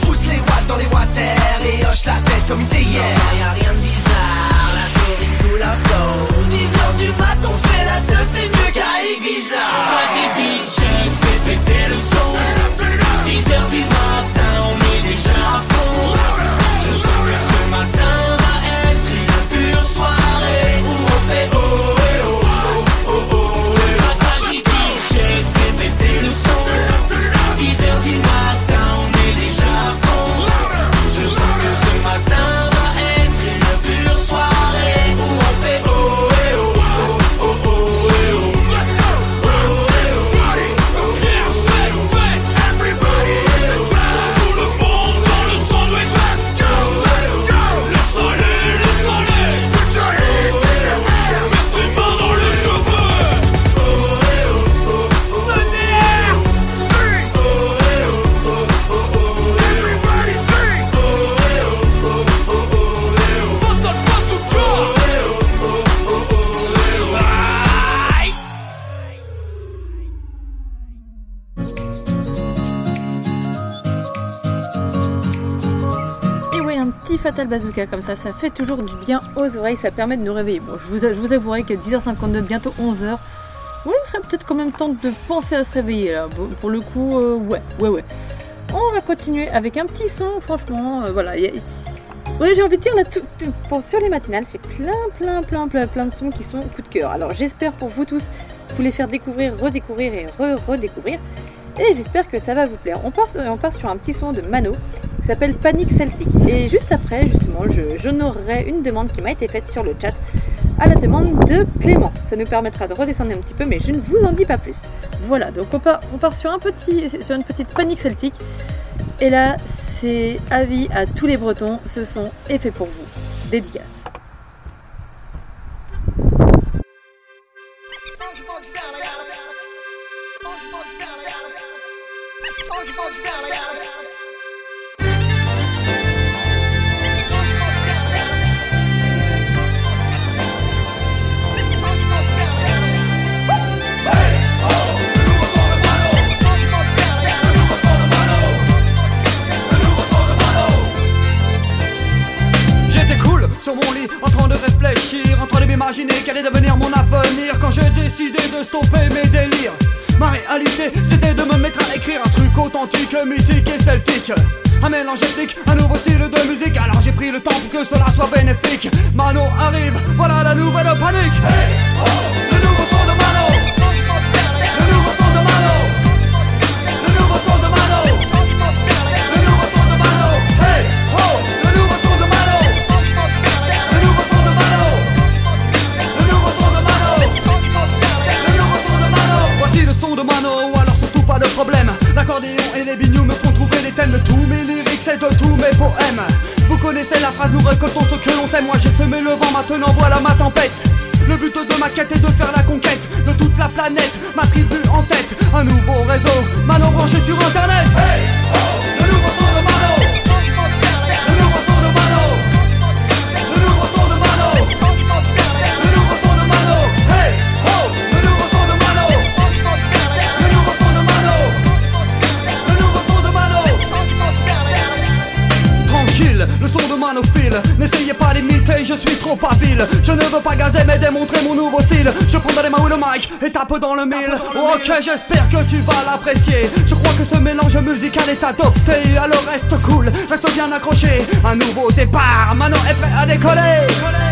Pousse les watts dans les water et hoche la tête comme t'es hier. Y'a rien de bizarre, la taurine coule à flot. 10 heures du mat, on fait la teuf et mieux qu'à Ibiza. Vas-y DJ, fais péter le son 10 heures du matin, on est déjà à fond bazooka comme ça, ça fait toujours du bien aux oreilles, ça permet de nous réveiller. Bon, je vous, je vous avouerai qu'à 10h52, bientôt 11h, oui, il serait peut-être quand même temps de penser à se réveiller là. Bon, Pour le coup, euh, ouais, ouais, ouais. On va continuer avec un petit son, franchement, euh, voilà. j'ai envie de dire là, tout- sur les matinales, c'est plein, plein, plein, plein, plein de sons qui sont coup de cœur. Alors j'espère pour vous tous vous les faire découvrir, redécouvrir et re-redécouvrir. Et j'espère que ça va vous plaire. On part, sur un petit son de Mano qui s'appelle Panic Celtic. Et juste après, justement, j'honorerai une demande qui m'a été faite sur le chat à la demande de Clément. Ça nous permettra de redescendre un petit peu, mais je ne vous en dis pas plus. Voilà, donc on part, on part sur, un petit, sur une petite Panic Celtic. Et là, c'est avis à tous les Bretons, ce son est fait pour vous. Dédicace. Sur mon lit en train de réfléchir, en train de m'imaginer quel allait devenir mon avenir quand j'ai décidé de stopper mes délires. Ma réalité c'était de me mettre à écrire un truc authentique, mythique et celtique. Un mélange ethnique, un nouveau style de musique, alors j'ai pris le temps pour que cela soit bénéfique. Mano arrive, voilà la nouvelle panique. Le nouveau son de Mano. Le nouveau son de Mano. Son de Mano, alors surtout pas de problème. L'accordéon et les bignoux me font trouver les thèmes de tous mes lyrics et de tous mes poèmes. Vous connaissez la phrase, nous récoltons ce que l'on sait. Moi j'ai semé le vent, maintenant voilà ma tempête. Le but de ma quête est de faire la conquête de toute la planète, ma tribu en tête. Un nouveau réseau, Mano branché sur internet. Le nouveau son de Mano. Le son de manophile. N'essayez pas d'imiter, je suis trop habile. Je ne veux pas gazer mais démontrer mon nouveau style. Je prends dans les mains le mic et tape dans le mille. Ok j'espère que tu vas l'apprécier. Je crois que ce mélange musical est adopté. Alors reste cool, reste bien accroché. Un nouveau départ, Mano est prêt à décoller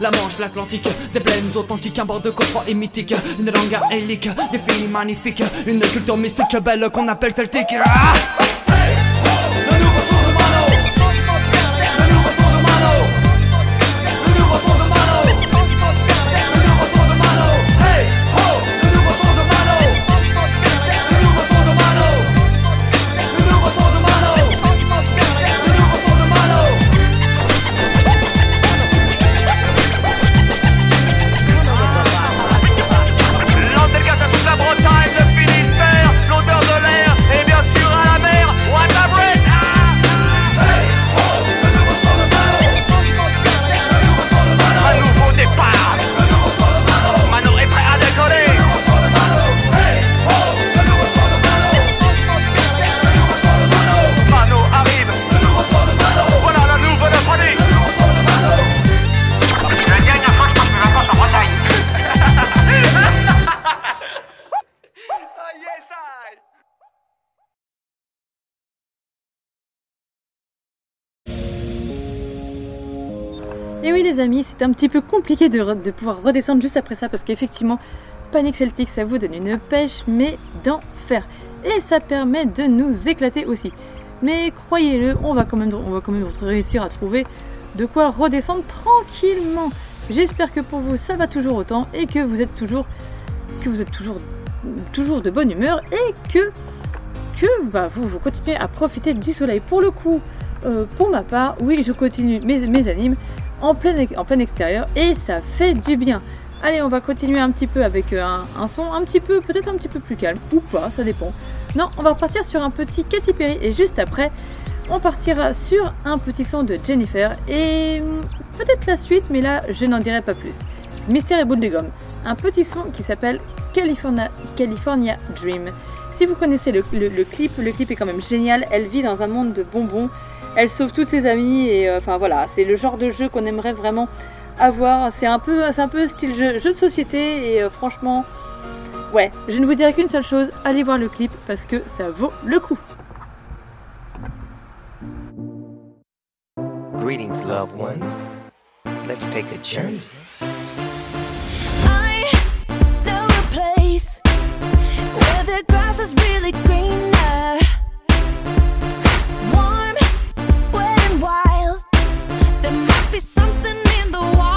La Manche, l'Atlantique, des plaines authentiques, un bord de coffre et mythique, une langue hélique, des filles magnifiques, une culture mystique belle qu'on appelle celtique. Ah amis, c'est un petit peu compliqué de, pouvoir redescendre juste après ça parce qu'effectivement, Panic Celtic, ça vous donne une pêche, mais d'enfer. Et ça permet de nous éclater aussi. Mais croyez-le, on va quand même, on va quand même réussir à trouver de quoi redescendre tranquillement. J'espère que pour vous ça va toujours autant et que vous êtes toujours, que vous êtes toujours, toujours de bonne humeur et que, que bah, vous, vous continuez à profiter du soleil. Pour le coup, euh, pour ma part, oui, je continue mes animes en plein, en plein extérieur et ça fait du bien. Allez, on va continuer un petit peu avec euh, un, un son un petit peu, peut-être un petit peu plus calme ou pas, ça dépend. Non, on va repartir sur un petit Katy Perry et juste après, on partira sur un petit son de Jennifer et hum, peut-être la suite, mais là, je n'en dirai pas plus. Mystère et boule de gomme, un petit son qui s'appelle California, California Dream. Si vous connaissez le- le clip, le clip est quand même génial. Elle vit dans un monde de bonbons. Elle sauve toutes ses amies et euh, enfin voilà, c'est le genre de jeu qu'on aimerait vraiment avoir. C'est un peu, c'est un peu style jeu, jeu de société et euh, franchement, ouais, je ne vous dirai qu'une seule chose allez voir le clip parce que ça vaut le coup. Greetings, loved ones. Let's take a journey. I know a place where the grass is really greener. There must be something in the water.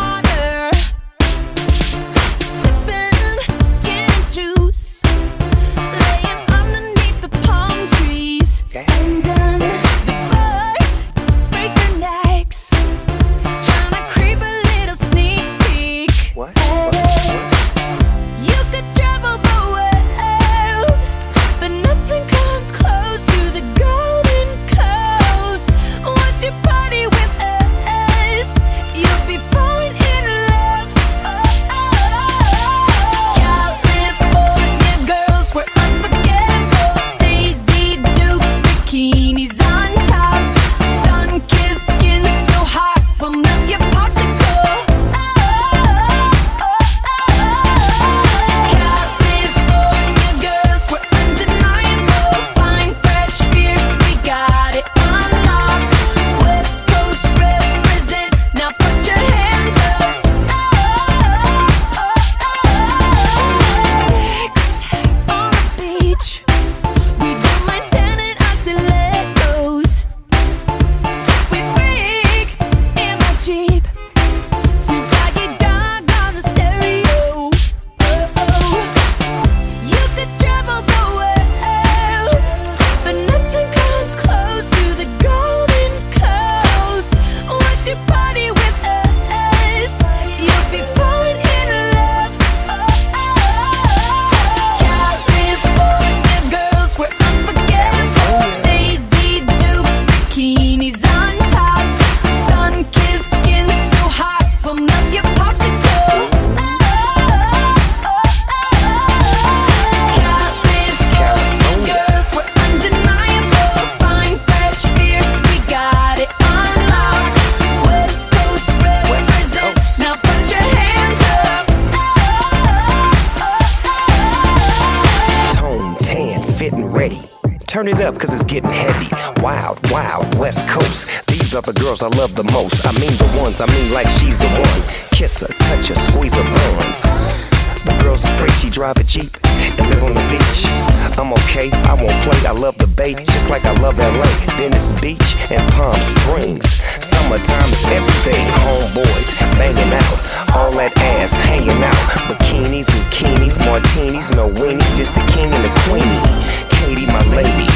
Hanging out. Bikinis, bikinis, martinis, no weenies, just the king and the queenie. Katie, my lady.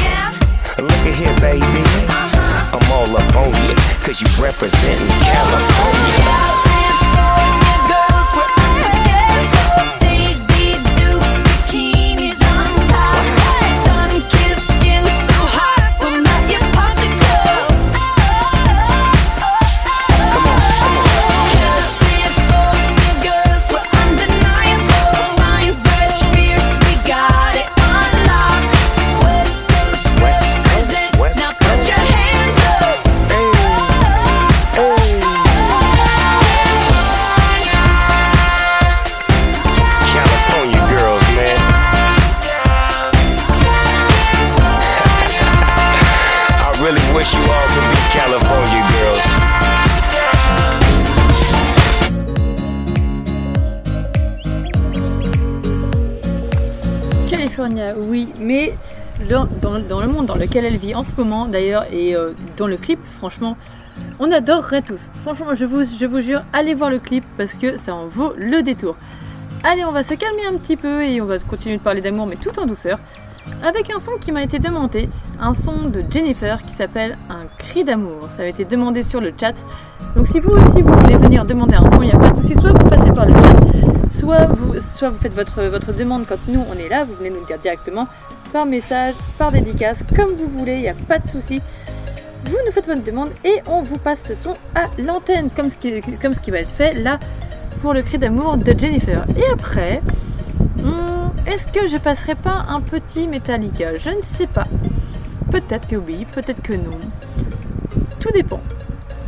Look at here, baby. I'm all up on you, cause you representing California. Elle vit en ce moment, d'ailleurs, et euh, dans le clip, franchement, on adorerait tous. Franchement, je vous, je vous jure, allez voir le clip parce que ça en vaut le détour. Allez, on va se calmer un petit peu et on va continuer de parler d'amour, mais tout en douceur, avec un son qui m'a été demandé, un son de Jennifer qui s'appelle Un cri d'amour. Ça a été demandé sur le chat. Donc si vous aussi vous voulez venir demander un son, il n'y a pas de souci, soit vous passez par le chat, soit vous, soit vous faites votre, votre demande quand nous on est là, vous venez nous le dire directement, par message, par dédicace, comme vous voulez, il n'y a pas de souci. Vous nous faites votre demande et on vous passe ce son à l'antenne, comme, ce qui- va être fait là pour le cri d'amour de Jennifer. Et après, hmm, est-ce que je passerai pas un petit Metallica? Je ne sais pas. Peut-être que oui, peut-être que non. Tout dépend.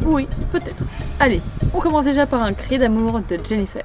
Oui, peut-être. Allez, on commence déjà par un cri d'amour de Jennifer.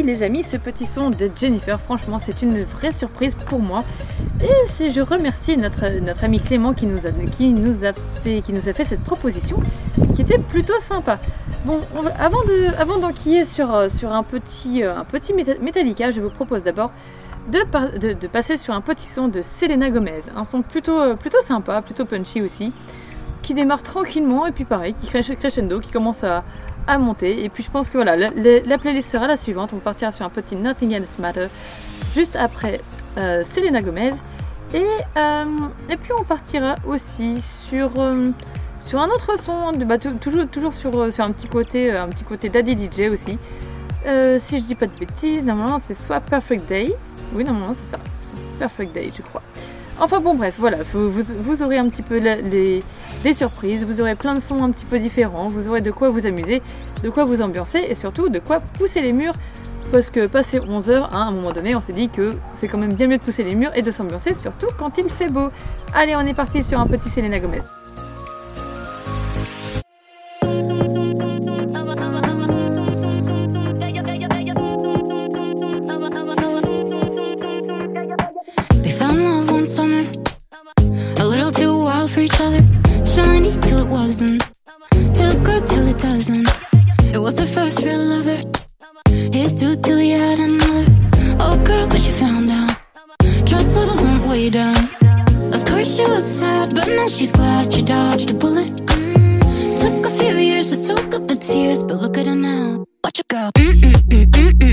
Oui les amis, ce petit son de Jennifer, franchement c'est une vraie surprise pour moi. Et c'est- je remercie notre, notre ami Clément qui nous, a, qui, nous a fait, qui nous a fait cette proposition qui était plutôt sympa. Bon, on va- avant de- avant d'enquiller sur, euh, sur un petit, euh, un petit Meta- Metallica, je vous propose d'abord de, de- de passer sur un petit son de Selena Gomez. Un son plutôt, euh, plutôt sympa, plutôt punchy aussi, qui démarre tranquillement et puis pareil, qui crescendo, qui commence à, monter. Et puis je pense que voilà, la, la- la playlist sera la suivante. On partira sur un petit Nothing Else Matter juste après euh, Selena Gomez. Et, euh, et puis on partira aussi sur, euh, sur un autre son, de, bah, tou- toujours, toujours sur, sur un petit côté, un petit côté Daddy DJ aussi. Si je dis pas de bêtises, normalement c'est soit Perfect Day. Oui, normalement c'est ça. Perfect Day, je crois. Enfin bon, bref, voilà, vous, aurez un petit peu les, des surprises, vous aurez plein de sons un petit peu différents, vous aurez de quoi vous amuser, de quoi vous ambiancer et surtout de quoi pousser les murs. Parce que passé 11 heures, hein, à un moment donné, on s'est dit que c'est quand même bien mieux de pousser les murs et de s'ambiancer, surtout quand il fait beau. Allez, on est parti sur un petit Selena Gomez. It was her first real lover. His too till he had another. Oh girl, but she found out. Trust levels went way down. Of course she was sad, but now she's glad she dodged a bullet. Mm, took a few years to soak up the tears, but look at her now. Watch her go. Mm -mm -mm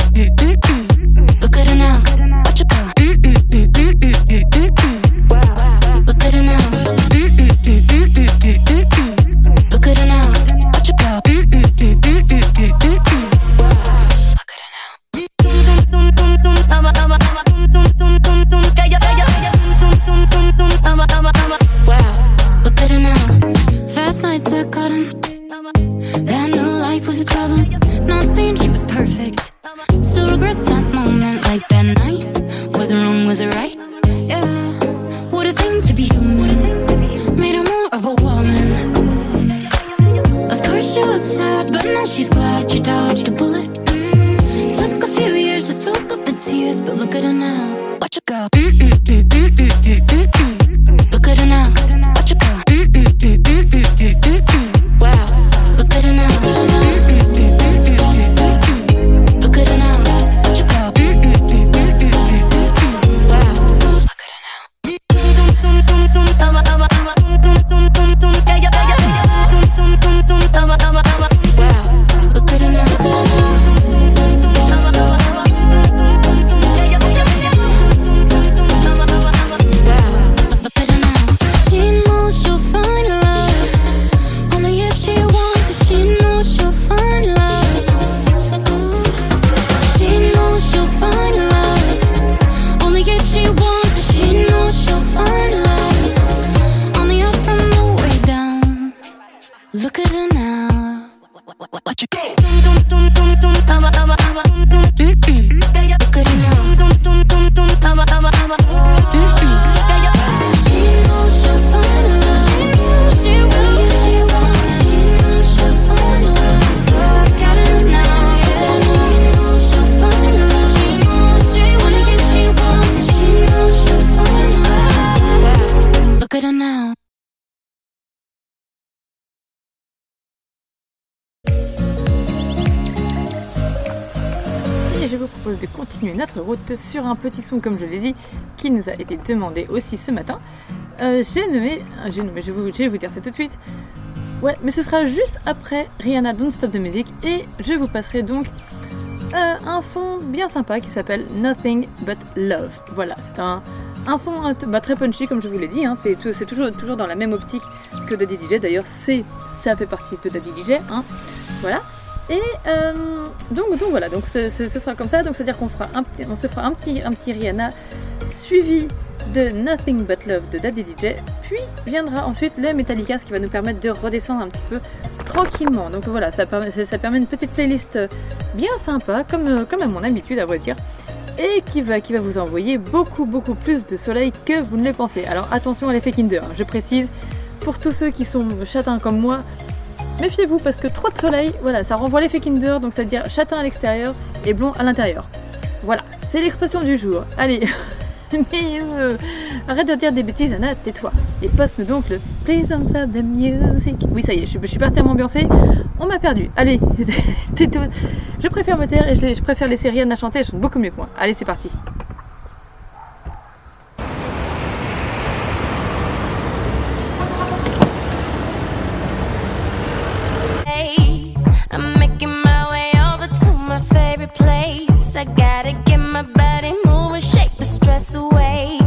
sur un petit son, comme je l'ai dit, qui nous a été demandé aussi ce matin. Euh, j'ai nommé, j'ai nommé, je vais, vous, dire ça tout de suite. Ouais, mais ce sera juste après Rihanna Don't Stop the Music et je vous passerai donc euh, un son bien sympa qui s'appelle Nothing But Love. Voilà, c'est un, un son bah, très punchy comme je vous l'ai dit, hein, c'est toujours, toujours dans la même optique que Daddy DJ, d'ailleurs c'est ça fait partie de Daddy DJ, hein, voilà. Et euh, donc, donc voilà, donc ce, sera comme ça, donc c'est-à-dire qu'on fera on se fera un petit, un petit Rihanna suivi de Nothing But Love de Daddy DJ, puis viendra ensuite le Metallica, ce qui va nous permettre de redescendre un petit peu tranquillement. Donc voilà, ça permet, ça, permet une petite playlist bien sympa, comme, euh, comme à mon habitude à vrai dire, et qui va, qui va vous envoyer beaucoup beaucoup plus de soleil que vous ne le pensez. Alors attention à l'effet Kinder, hein, je précise, pour tous ceux qui sont châtains comme moi, Méfiez-vous parce que trop de soleil, voilà, ça renvoie l'effet Kinder, donc c'est-à-dire châtain à l'extérieur et blond à l'intérieur. Voilà, c'est l'expression du jour. Allez, euh, arrête de dire des bêtises, Anna, tais-toi. Et poste donc le Please don't stop the music. Oui, ça y est, je, suis partie à m'ambiancer. On m'a perdu. Allez, tais-toi. Je préfère me taire et je, je préfère laisser Rihanna chanter, elles sont beaucoup mieux que moi. Allez, c'est parti. I gotta get my body moving, shake the stress away.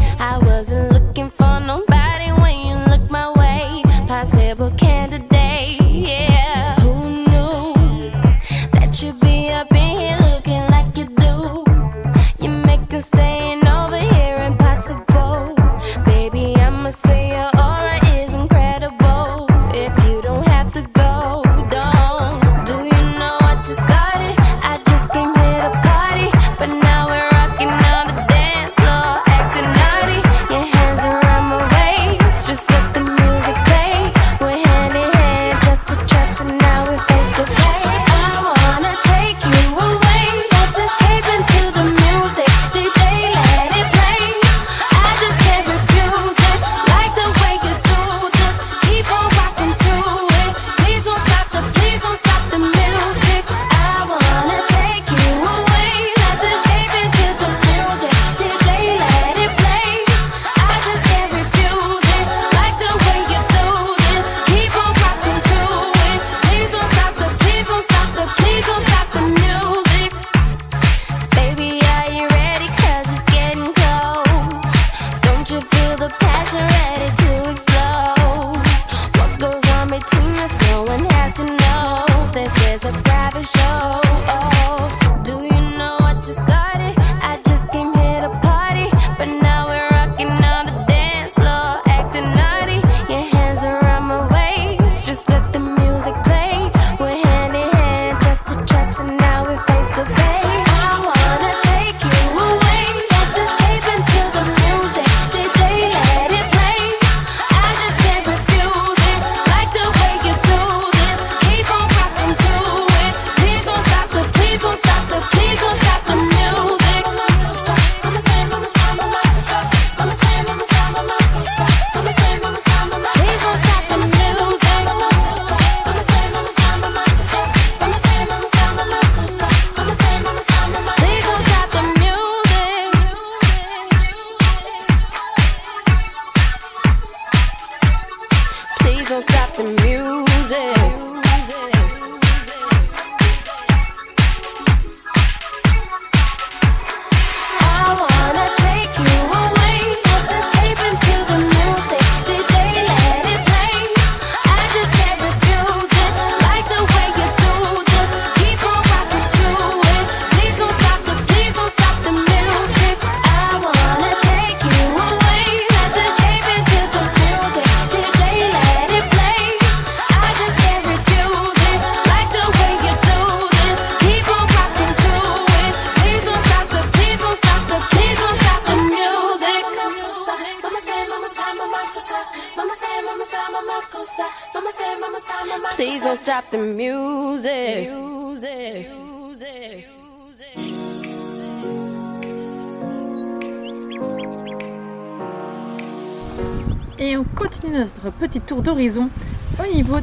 Au niveau,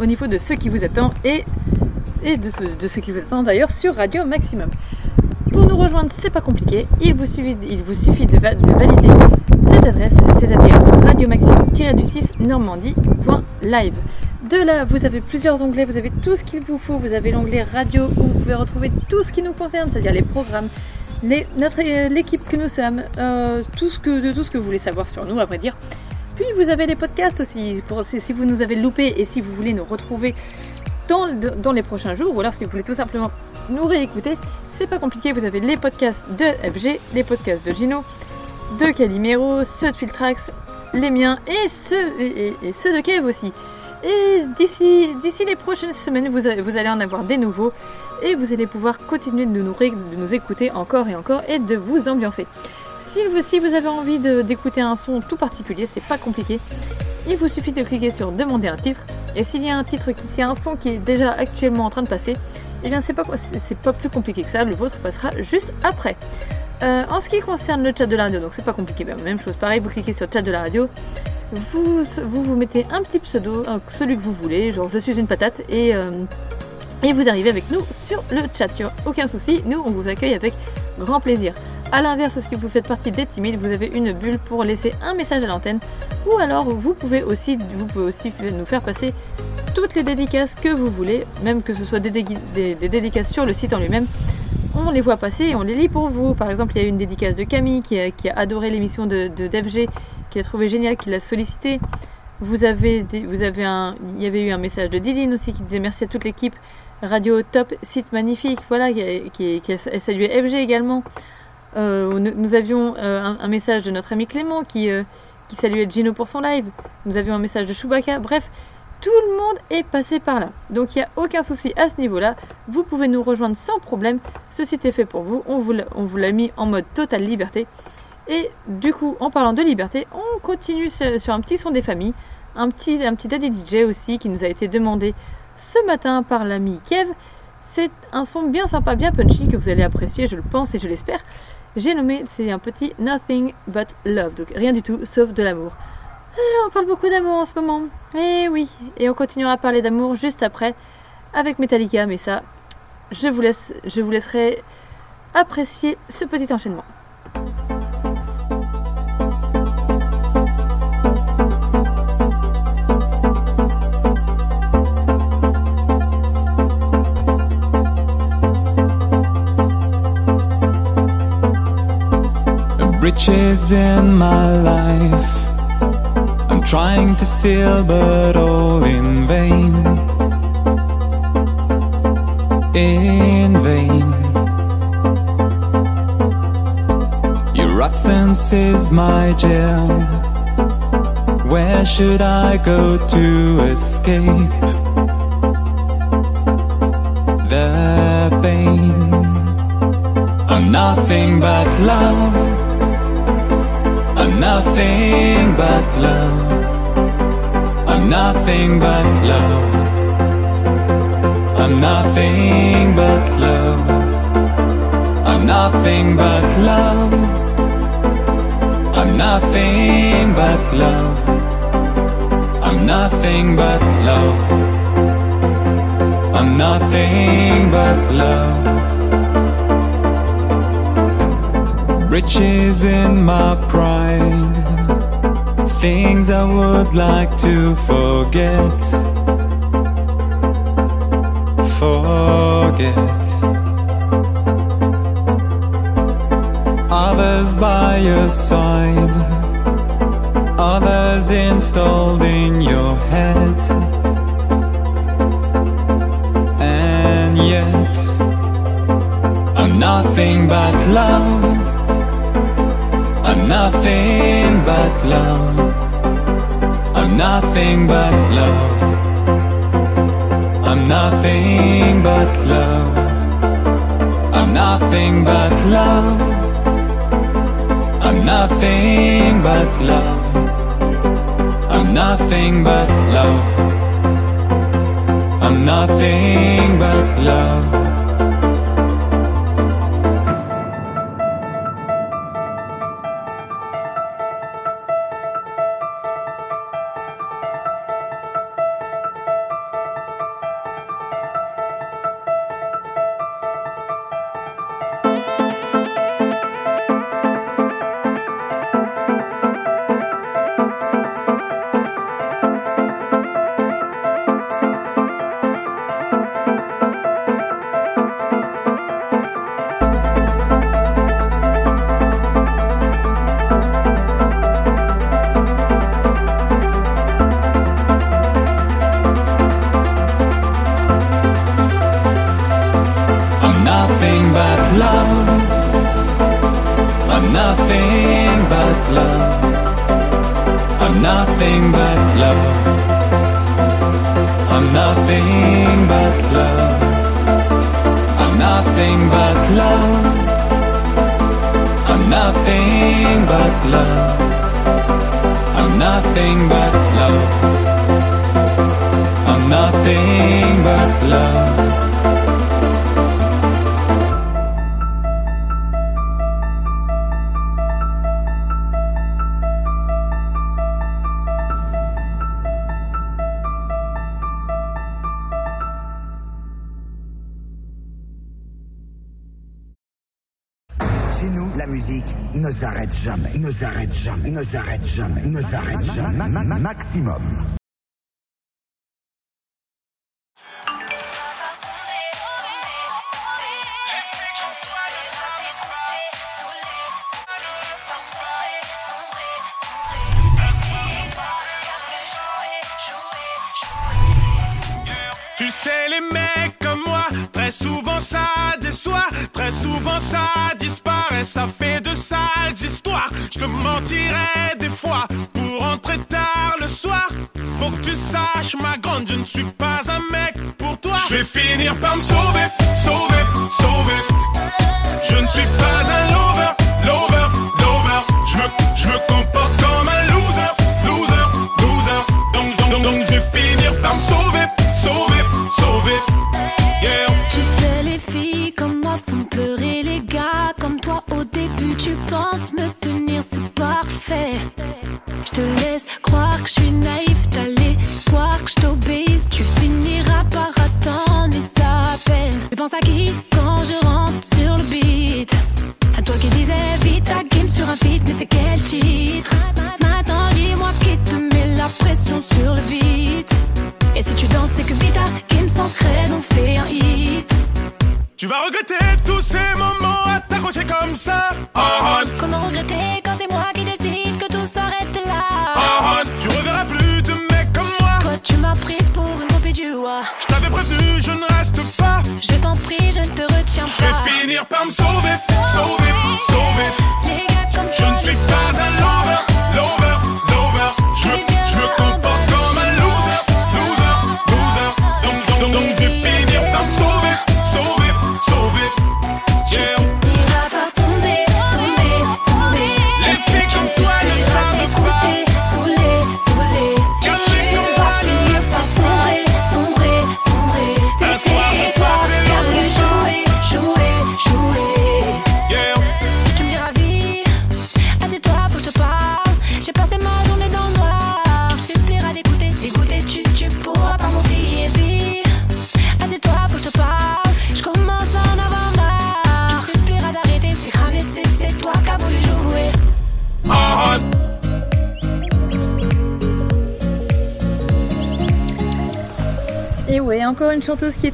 au niveau de ce qui vous attend et, et de, ce, de ce qui vous attend d'ailleurs sur Radio Maximum. Pour nous rejoindre, c'est pas compliqué, il vous suffit, il vous suffit de, va- de valider cette adresse, c'est-à-dire radio maximum-du-6 normandie.live. De là, vous avez plusieurs onglets, vous avez tout ce qu'il vous faut. Vous avez l'onglet radio où vous pouvez retrouver tout ce qui nous concerne, c'est-à-dire les programmes, les- notre, euh, l'équipe que nous sommes, euh, tout ce que, de tout ce que vous voulez savoir sur nous, à vrai dire. Puis vous avez les podcasts aussi, si vous nous avez loupé et si vous voulez nous retrouver dans, le- dans les prochains jours, ou alors si vous voulez tout simplement nous réécouter, c'est pas compliqué, vous avez les podcasts de FG, les podcasts de Gino, de Calimero, ceux de Filtrax, les miens et ceux, de Kev aussi. Et d'ici les prochaines semaines, vous, allez en avoir des nouveaux et vous allez pouvoir continuer de nous, de nous écouter encore et encore et de vous ambiancer. Si vous, avez envie d'écouter un son tout particulier, c'est pas compliqué. Il vous suffit de cliquer sur demander un titre et s'il y a un titre, s'il y a un son qui est déjà actuellement en train de passer, eh bien c'est pas, plus compliqué que ça, le vôtre passera juste après. Euh, en ce qui concerne le chat de la radio, donc c'est pas compliqué, ben, même chose, pareil, vous cliquez sur chat de la radio, vous vous, mettez un petit pseudo, euh, celui que vous voulez, genre je suis une patate, et, euh, vous arrivez avec nous sur le chat. Aucun souci, nous on vous accueille avec grand plaisir. A l'inverse, si vous faites partie des timides, vous avez une bulle pour laisser un message à l'antenne, ou alors vous pouvez aussi, vous pouvez aussi nous faire passer toutes les dédicaces que vous voulez, même que ce soit des, dédicaces sur le site en lui-même. On les voit passer et on les lit pour vous. Par exemple, il y a une dédicace de Camille qui a, a adoré l'émission de, de DFG, qui l'a trouvé génial, qui l'a sollicité. Vous avez, vous avez un, il y avait eu un message de Didine aussi qui disait merci à toute l'équipe. Radio top, site magnifique, voilà, qui, a- salué FG également. Euh, nous, avions euh, un, message de notre ami Clément qui, euh, qui saluait Gino pour son live. Nous avions un message de Chewbacca. Bref, tout le monde est passé par là. Donc il n'y a aucun souci à ce niveau-là. Vous pouvez nous rejoindre sans problème. Ce site est fait pour vous. On vous l'a- mis en mode totale liberté. Et du coup, en parlant de liberté, on continue sur sur un petit son des familles. Un petit, un petit daddy DJ aussi qui nous a été demandé ce matin par l'ami Kev. C'est un son bien sympa, bien punchy que vous allez apprécier, je le pense et je l'espère. J'ai nommé, c'est un petit Nothing But Love, donc rien du tout sauf de l'amour. Ah, on parle beaucoup d'amour en ce moment. Eh oui, et on continuera à parler d'amour juste après avec Metallica, mais ça, je vous, laisse, je vous laisserai apprécier ce petit enchaînement. Bridges in my life. I'm trying to seal, but all in vain. In vain. Your absence is my jail. Where should I go to escape the pain? I'm nothing but love. I'm nothing but love. I'm nothing but love. I'm nothing but love. I'm nothing but love. I'm nothing but love. I'm nothing but love. I'm nothing but love. Riches in my pride. Things I would like to forget. Forget. Others by your side. Others installed in your head. And yet, I'm nothing but love. Nothing but love. I'm nothing but love. I'm nothing but love. I'm nothing but love. I'm nothing but love. I'm nothing but love. I'm nothing but love.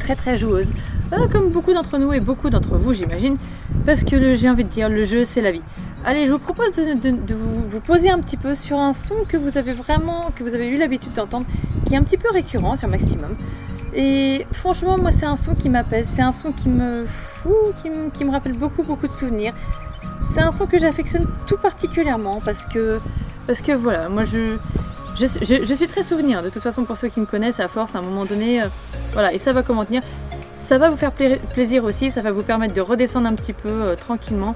Très très joueuse. Euh, comme beaucoup d'entre nous et beaucoup d'entre vous, j'imagine. Parce que j'ai envie de dire, le jeu, c'est la vie. Allez, je vous propose de, vous, poser un petit peu sur un son que vous avez vraiment, que vous avez eu l'habitude d'entendre, qui est un petit peu récurrent sur Maximum. Et franchement, moi, c'est un son qui m'apaise. C'est un son qui me fout, qui me, rappelle beaucoup, beaucoup de souvenirs. C'est un son que j'affectionne tout particulièrement parce que, parce que voilà, moi, je- je suis très souvenir. De toute façon, pour ceux qui me connaissent, à force, à un moment donné, euh, voilà, et ça va comment tenir. Ça va vous faire plaisir aussi, ça va vous permettre de redescendre un petit peu euh, tranquillement.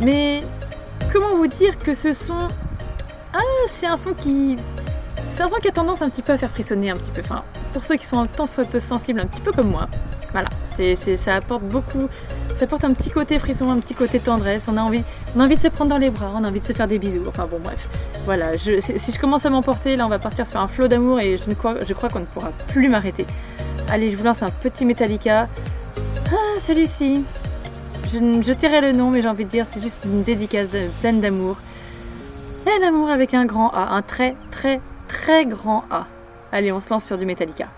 Mais comment vous dire que ce son. Ah, c'est un son qui. C'est un son qui a tendance un petit peu à faire frissonner un petit peu. Enfin, pour ceux qui sont un temps soit peu sensibles, un petit peu comme moi. Voilà, c'est, ça apporte beaucoup. Ça apporte un petit côté frisson, un petit côté tendresse. On a, envie, on a envie de se prendre dans les bras, on a envie de se faire des bisous. Enfin bon, bref. Voilà, si je commence à m'emporter, là on va partir sur un flot d'amour et je, ne crois, je crois qu'on ne pourra plus m'arrêter. Allez, je vous lance un petit Metallica. Ah, celui-ci. Je, tairai le nom, mais j'ai envie de dire, c'est juste une dédicace de, pleine d'amour. Pleine d'amour avec un grand A, un très très très grand A. Allez, on se lance sur du Metallica.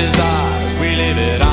Desires, we live it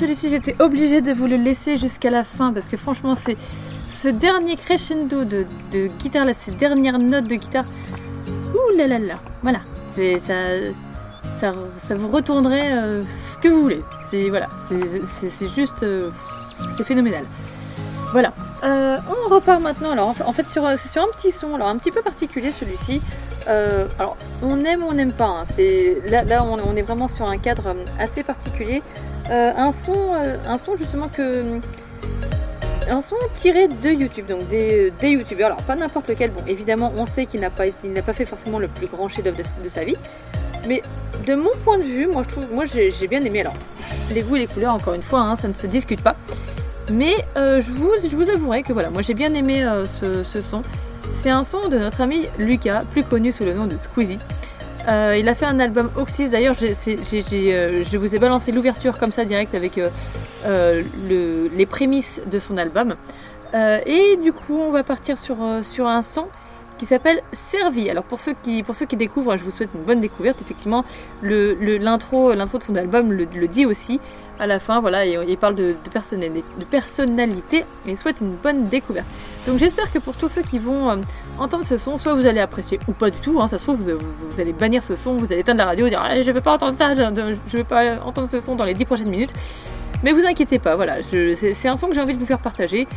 celui-ci, j'étais obligée de vous le laisser jusqu'à la fin parce que franchement, c'est ce dernier crescendo de, guitare, là, ces dernières notes de guitare. Ouh là là là. Voilà. C'est ça, ça, ça vous retournerait euh, ce que vous voulez. C'est voilà. C'est c'est- c'est juste, euh, c'est phénoménal. Voilà. Euh, on repart maintenant. Alors en fait, fait, sur, c'est sur un petit son, alors un petit peu particulier celui-ci. Alors on aime ou on n'aime pas. hein. C'est là, on, est vraiment sur un cadre euh, assez particulier. Euh, un son, euh, un son justement que un son tiré de YouTube, donc des, des youtubeurs. Alors pas n'importe lequel. Bon, évidemment, on sait qu'il n'a pas, fait forcément le plus grand chef-d'œuvre de, sa vie. Mais de mon point de vue, moi j'ai bien aimé. Alors les goûts et les couleurs, encore une fois, hein, ça ne se discute pas. Mais je, vous, je avouerai que voilà, moi j'ai bien aimé ce son. C'est un son de notre ami Lucas, plus connu sous le nom de Squeezie. Euh, il a fait un album Oxys, d'ailleurs euh, je vous ai balancé l'ouverture comme ça direct avec euh, le- les prémices de son album. Et du coup on va partir sur, un son qui s'appelle Servi. Alors pour ceux qui découvrent, je vous souhaite une bonne découverte. Effectivement, l'intro de son album le, dit aussi à la fin. Voilà, il parle de, de personnalité, de personnalité et souhaite une bonne découverte. Donc j'espère que pour tous ceux qui vont euh, entendre ce son, soit vous allez apprécier ou pas du tout. hein, ça se trouve vous, allez bannir ce son, vous allez éteindre la radio, dire Ah, je veux pas entendre ça, je, je veux pas entendre ce son dans les 10 prochaines minutes. Mais vous inquiétez pas, voilà, c'est un son que j'ai envie de vous faire partager.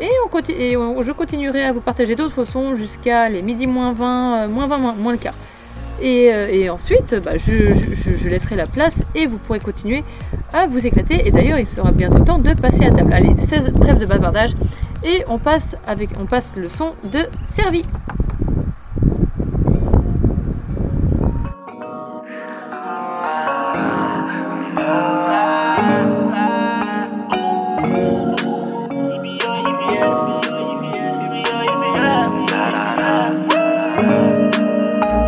Et, je continuerai à vous partager d'autres sons jusqu'à les midi moins 20, euh, moins 20, moins, le quart. Et, euh, ensuite, bah, je laisserai la place et vous pourrez continuer à vous éclater. Et d'ailleurs, il sera bientôt temps de passer à table. Allez, 16 trêve de bavardage. Et on passe, avec, on passe le son de Servi.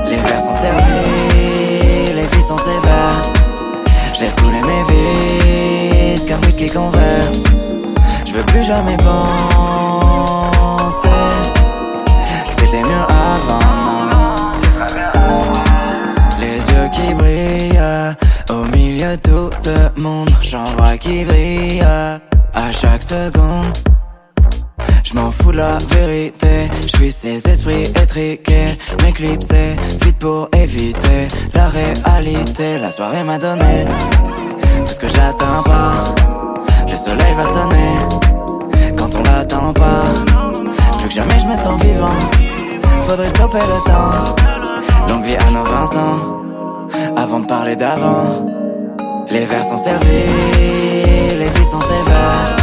Les verres sont servis, les filles sont sévères. Laisse couler mes vis comme whisky converse. Je veux plus jamais penser de tout ce monde. J'en vois qui brille à chaque seconde. Je m'en fous de la vérité, je suis ces esprits étriqués. Mes clips c'est vite pour éviter la réalité. La soirée m'a donné tout ce que j'attends pas. Le soleil va sonner quand on l'attend pas. Plus que jamais je me sens vivant. Faudrait stopper le temps. Longue vie à nos 20 ans. Avant de parler d'avant. Les verres sont servis, les vies sont sévères.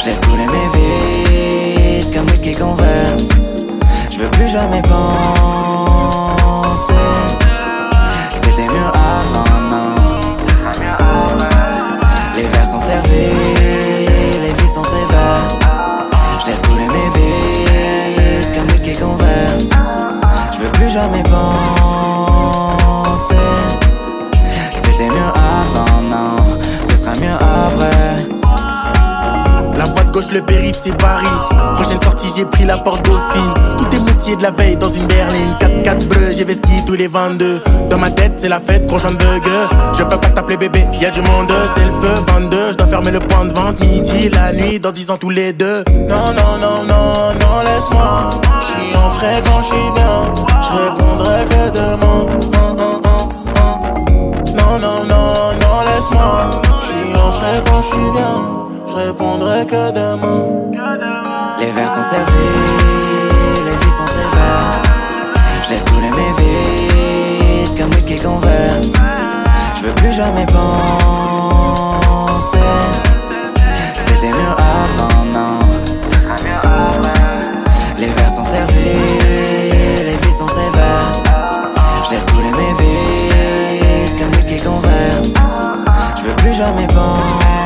Je laisse couler mes vis comme whisky converse. Je veux plus jamais penser c'était mieux avant, non. Les verres sont servis, les vies sont sévères. Je laisse couler mes vis comme whisky converse. Je veux plus jamais penser Ce sera mieux après. La voie de gauche, le périph', c'est Paris. Prochaine sortie, j'ai pris la porte Dauphine. Tout est moustillé de la veille dans une berline. 4-4 bleu, j'ai vesquille tous les 22. Dans ma tête, c'est la fête, gros de burger. Je peux pas t'appeler bébé, y a du monde, c'est le feu. 22, je dois fermer le point de vente. Midi, la nuit, dans 10 ans tous les deux. Non, non, non, non, non, laisse-moi. Je suis en frais quand je suis bien. Je répondrai que demain. Non, non, non, laisse-moi. Je suis en frais quand je suis bien. Je répondrai que demain. Les verres sont servis, les vies sont sévères. Je laisse couler mes vis comme whisky converse. Je veux plus jamais penser jamais penser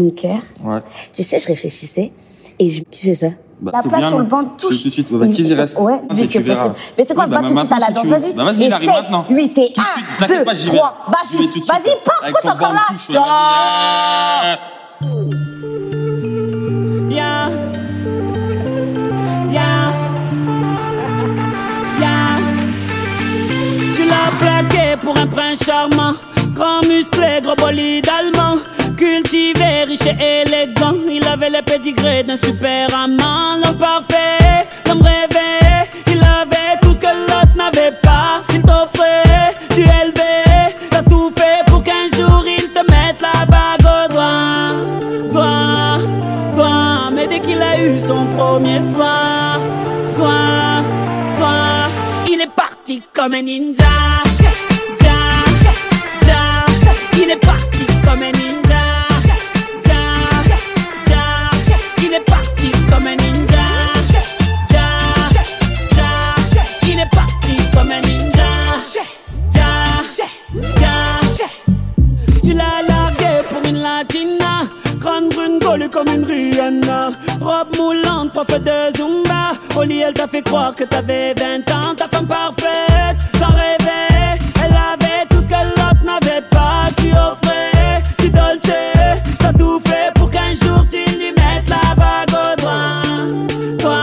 Mon cœur, Ouais. tu sais, je réfléchissais et je kiffais ça. Bah, la place bien, sur le banc de touche. tout de suite. Bah, Il- qu'ils y restent. Ouais, vite que verras. possible. Mais c'est quoi, Oui, va tout de suite à la danse, vas-y. Bah, vas-y, il arrive maintenant. 8 et Tout de 1, suite, t'inquiète 2, pas, j'y vais. 3, J'y vais vas-y, tout de vas-y, suite. pars, t'es encore là de touche, ouais, vas-y. Yeah. Yeah. Yeah. Tu l'as plaqué pour un prince charmant. Grand musclé, gros bolide allemand. Cultivé, riche et élégant. Il avait le pédigré d'un super amant. L'homme parfait, l'homme rêvé. Il avait tout ce que l'autre n'avait pas. Il t'offrait du élevé. T'as tout fait pour qu'un jour il te mette la bague au doigt. Doigt, doigt. Mais dès qu'il a eu son premier soir, soir, soir, il est parti comme un ninja. Ja, ja, il est parti comme un ninja. Grande brune collée comme une Rihanna. Robe moulante, prof de Zumba. Lit elle t'a fait croire que t'avais 20 ans. Ta femme parfaite, t'en rêvais Elle avait tout ce que l'autre n'avait pas. Tu offrais du dolce. T'as tout fait pour qu'un jour tu lui mettes la bague au doigt. Toi,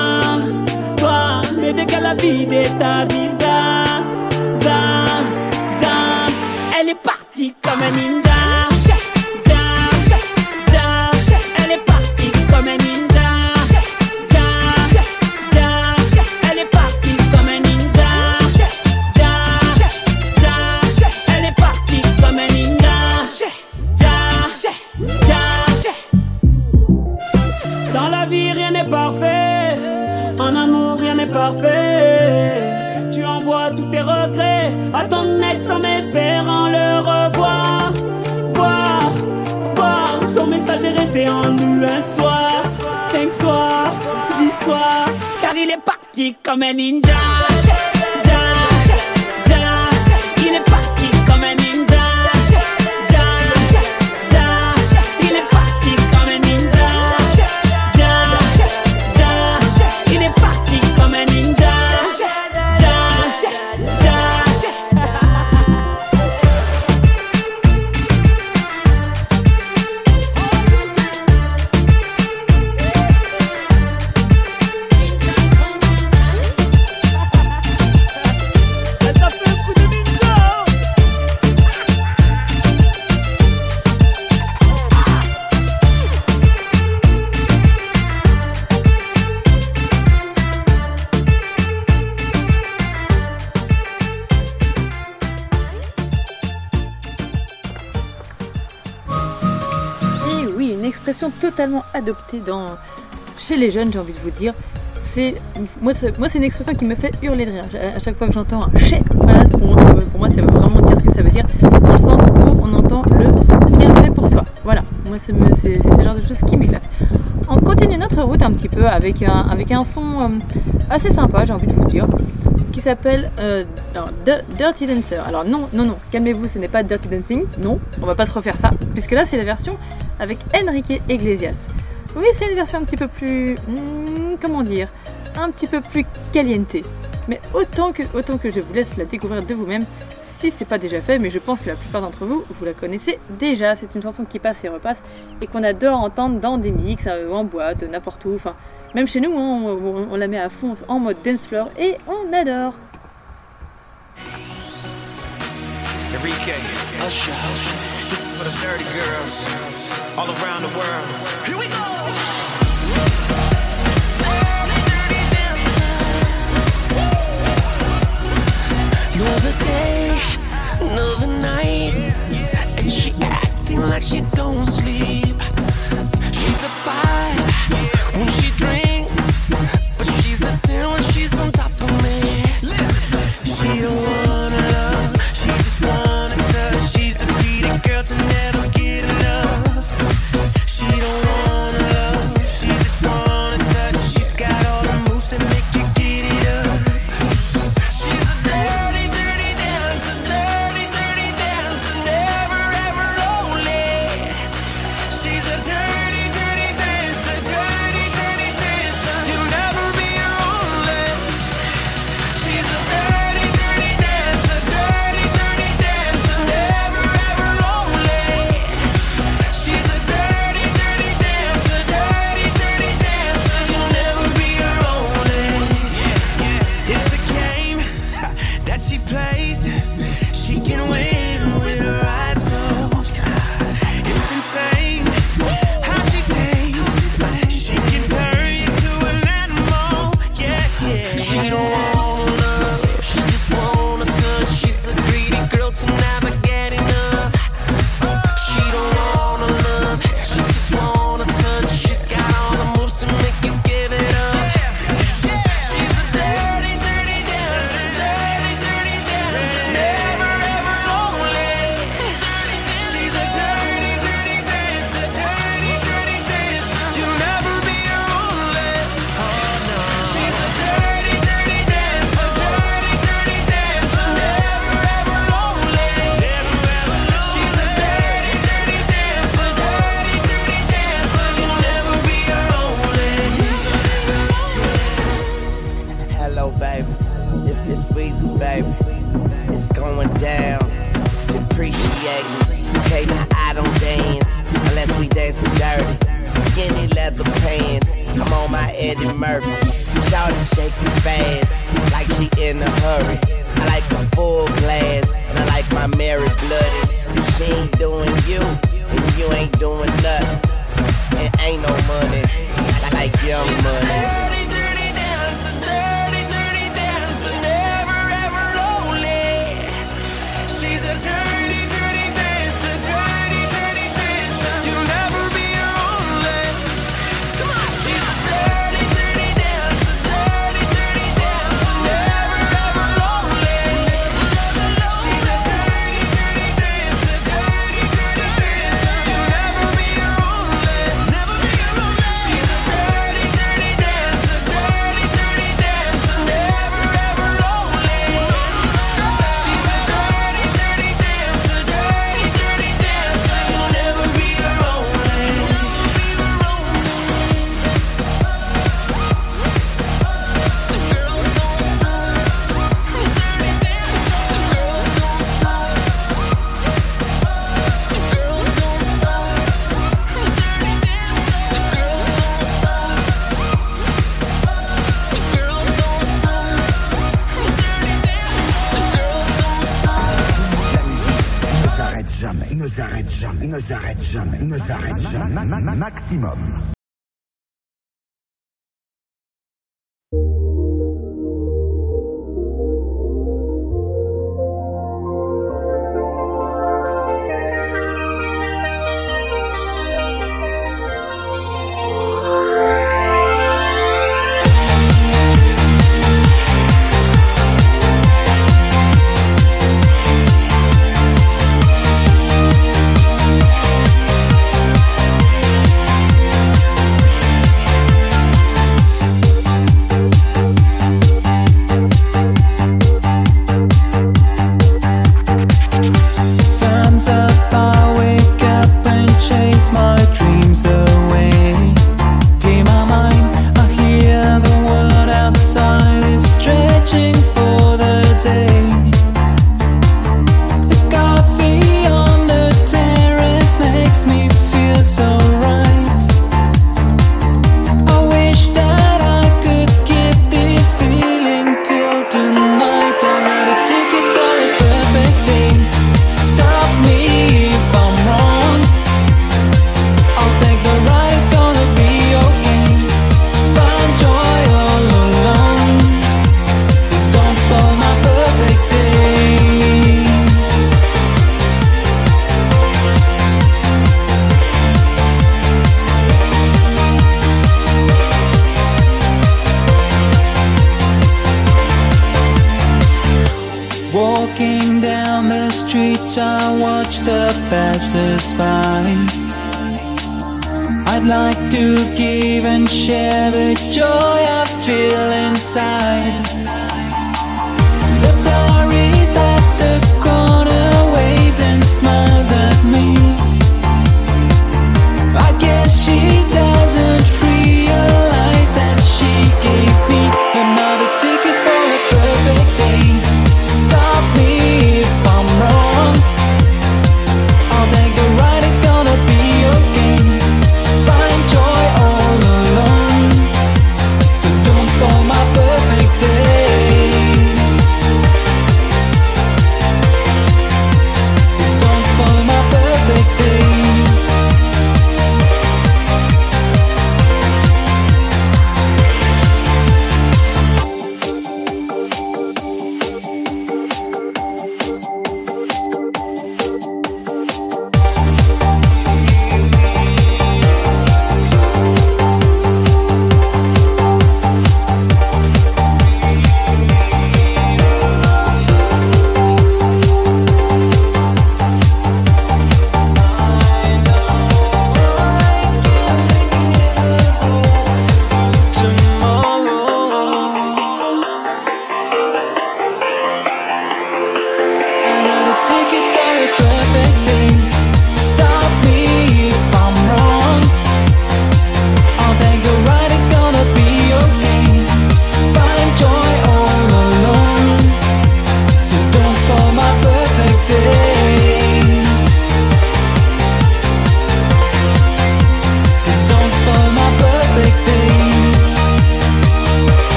toi Mais dès qu'elle a vidé ta visa za, za, Elle est partie comme un ninja Tu envoies tous tes regrets À ton ex en espérant le revoir. Voir, voir Ton message est resté en nous un soir. Cinq soirs, dix soirs Car il est parti comme un ninja totalement adoptée dans... chez les jeunes, j'ai envie de vous dire. C'est moi, c'est moi, c'est une expression qui me fait hurler de rire. À chaque fois que j'entends un chèque, voilà, pour, moi, c'est vraiment dire ce que ça veut dire, dans le sens où on entend le bienfait pour toi. Voilà, moi, c'est ce genre de choses qui m'éclate. On continue notre route un petit peu avec un, avec un son euh, assez sympa, j'ai envie de vous dire, qui s'appelle euh, Dirty Dancer. Alors non, non, non, calmez-vous, ce n'est pas Dirty Dancing, non, on va pas se refaire ça, puisque là c'est la version avec Enrique Iglesias. Oui, c'est une version un petit peu plus, hmm, comment dire, un petit peu plus caliente. Mais autant que, autant que je vous laisse la découvrir de vous-même, si c'est pas déjà fait, mais je pense que la plupart d'entre vous, vous la connaissez déjà. C'est une chanson qui passe et repasse et qu'on adore entendre dans des mix, euh, en boîte, n'importe où. Enfin, même chez nous, hein, on, on- on la met à fond en mode dance floor et on adore. Enrique, Usher, this is for the dirty girls all around the world. Here we go. Another day, another night, and she acting like she don't sleep. She's a five when she drinks, She ne s'arrête jamais. Ma- ma- ma- Maximum. 你。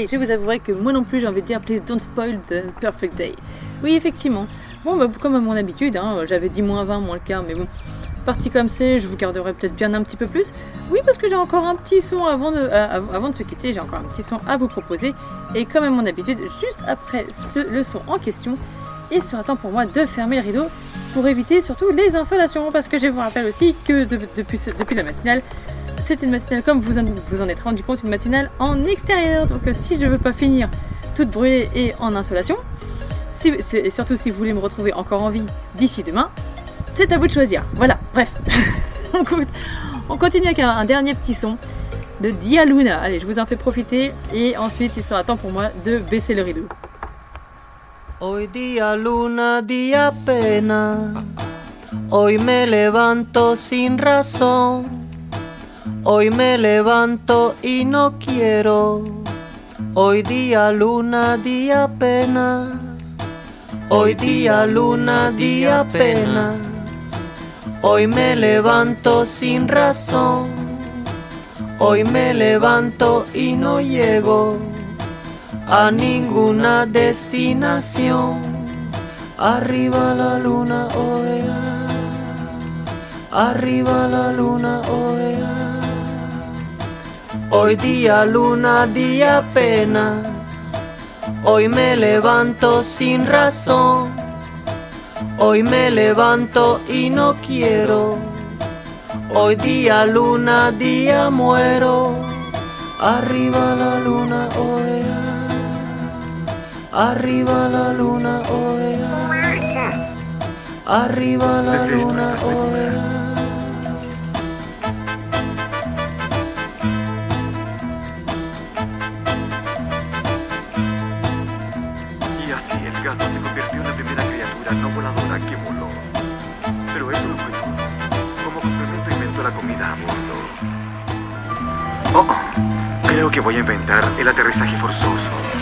Day. Je vous avouerai que moi non plus, j'ai envie de dire Please don't spoil the Perfect Day. Oui, effectivement. Bon, bah, comme à mon habitude, hein, j'avais dit moins 20, moins le quart, mais bon, parti comme c'est, je vous garderai peut-être bien un petit peu plus. Oui, parce que j'ai encore un petit son avant de, euh, av- avant de se quitter, j'ai encore un petit son à vous proposer. Et comme à mon habitude, juste après ce- le son en question, il sera temps pour moi de fermer le rideau pour éviter surtout les insolations. Parce que je vous rappelle aussi que depuis la matinale, c'est une matinale comme vous en, vous en êtes rendu compte, une matinale en extérieur. Donc euh, si je veux pas finir toute brûlée et en insolation, si, et surtout si vous voulez me retrouver encore en vie d'ici demain, c'est à vous de choisir. Voilà, bref. on, co- on continue avec un, dernier petit son de Dia Luna. Allez, je vous en fais profiter et ensuite il sera temps pour moi de baisser le rideau. Hoy luna. Hoy me levanto sin. Hoy me levanto y no quiero. Hoy día luna, día pena. Hoy día luna, día pena. Hoy me levanto sin razón. Hoy me levanto y no llego a ninguna destinación. Arriba la luna, oea. Arriba la luna, oea. Hoy día luna, día pena. Hoy me levanto sin razón. Hoy me levanto y no quiero. Hoy día luna, día muero. Arriba la luna, oea. Arriba la luna, oea. Arriba la luna, oea. No voladora que. Pero eso fue todo. Como complemento inventó la comida a bordo. Oh, oh, creo que voy a inventar el aterrizaje forzoso.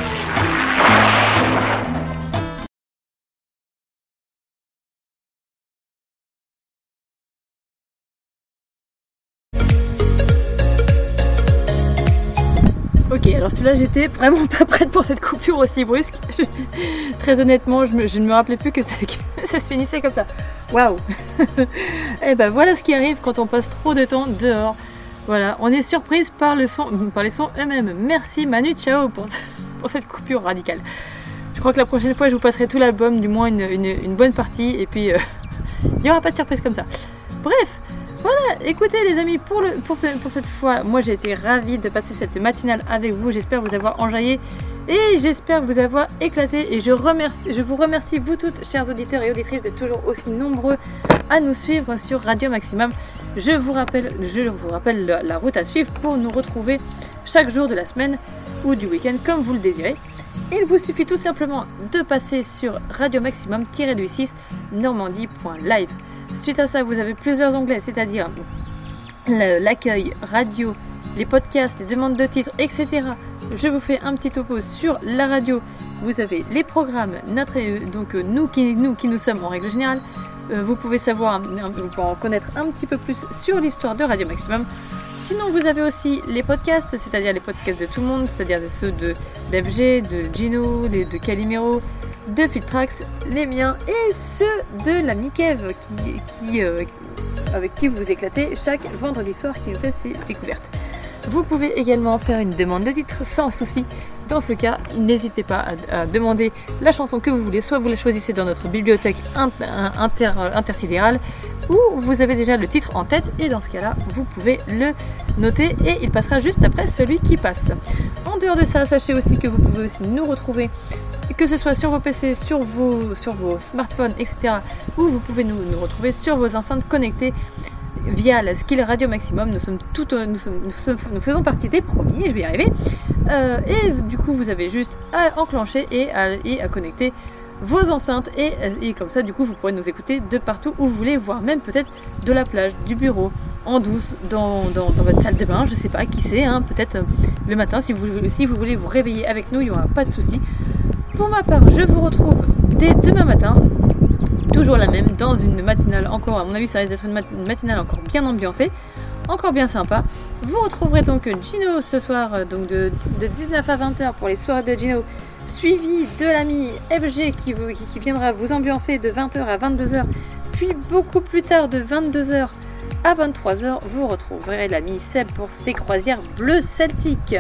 Celui-là, j'étais vraiment pas prête pour cette coupure aussi brusque. Très honnêtement, je, me- ne me rappelais plus que ça, se finissait comme ça. Waouh Et ben voilà ce qui arrive quand on passe trop de temps dehors. Voilà, on est surprise par, le son, par les sons eux-mêmes. Merci Manu Chao pour, ce- pour cette coupure radicale. Je crois que la prochaine fois, je vous passerai tout l'album, du moins une bonne partie, et puis euh, il n'y aura pas de surprise comme ça. Bref, voilà, écoutez les amis, pour, cette fois, moi j'ai été ravie de passer cette matinale avec vous. J'espère vous avoir enjaillé et j'espère vous avoir éclaté. Et je vous remercie, vous toutes, chers auditeurs et auditrices, d'être toujours aussi nombreux à nous suivre sur Radio Maximum. Je vous rappelle, je vous rappelle la, la route à suivre pour nous retrouver chaque jour de la semaine ou du week-end comme vous le désirez. Il vous suffit tout simplement de passer sur Radio Maximum-6 normandie.live. Suite à ça, vous avez plusieurs onglets, c'est-à-dire l'accueil, radio, les podcasts, les demandes de titres, etc. Je vous fais un petit topo sur la radio. Vous avez les programmes, notre, euh, donc euh, nous qui, nous qui nous sommes en règle générale. Euh, vous pouvez savoir, vous pouvez en connaître un petit peu plus sur l'histoire de Radio Maximum. Sinon, vous avez aussi les podcasts, c'est-à-dire les podcasts de tout le monde, c'est-à-dire ceux de d'FG, de Gino, de Calimero, de Filtrax, les miens et ceux de la Mikev euh, avec qui vous éclatez chaque vendredi soir qui fait ses découvertes. Vous pouvez également faire une demande de titre sans souci. Dans ce cas, n'hésitez pas à, demander la chanson que vous voulez. Soit vous la choisissez dans notre bibliothèque inter- inter- intersidérale, ou vous avez déjà le titre en tête. Et dans ce cas-là, vous pouvez le noter et il passera juste après celui qui passe. En dehors de ça, sachez aussi que vous pouvez aussi nous retrouver que ce soit sur vos PC, sur vos, sur vos smartphones, etc. Ou vous pouvez nous retrouver sur vos enceintes connectées via la Skill Radio Maximum. Nous sommes tout, nous, sommes- nous sommes- faisons partie des premiers, je vais y arriver. Euh, et du coup, vous avez juste à enclencher et à, et à connecter vos enceintes et, et comme ça, du coup, vous pourrez nous écouter de partout où vous voulez, voire même peut-être de la plage, du bureau, en douce, dans, dans- dans votre salle de bain, je sais pas qui c'est, hein, peut-être euh, le matin si vous, si vous voulez vous réveiller avec nous, il n'y aura pas de souci. Pour ma part, je vous retrouve dès demain matin, toujours la même, dans une matinale encore, à mon avis, ça risque d'être une, mat- une matinale encore bien ambiancée, encore bien sympa. Vous retrouverez donc Gino ce soir, euh, donc de, de 19 à 20h pour les soirées de Gino, suivi de l'ami FG qui- qui viendra vous ambiancer de 20h à 22h, puis beaucoup plus tard de 22h à 23h, vous retrouverez l'ami Seb pour ses croisières bleues celtiques.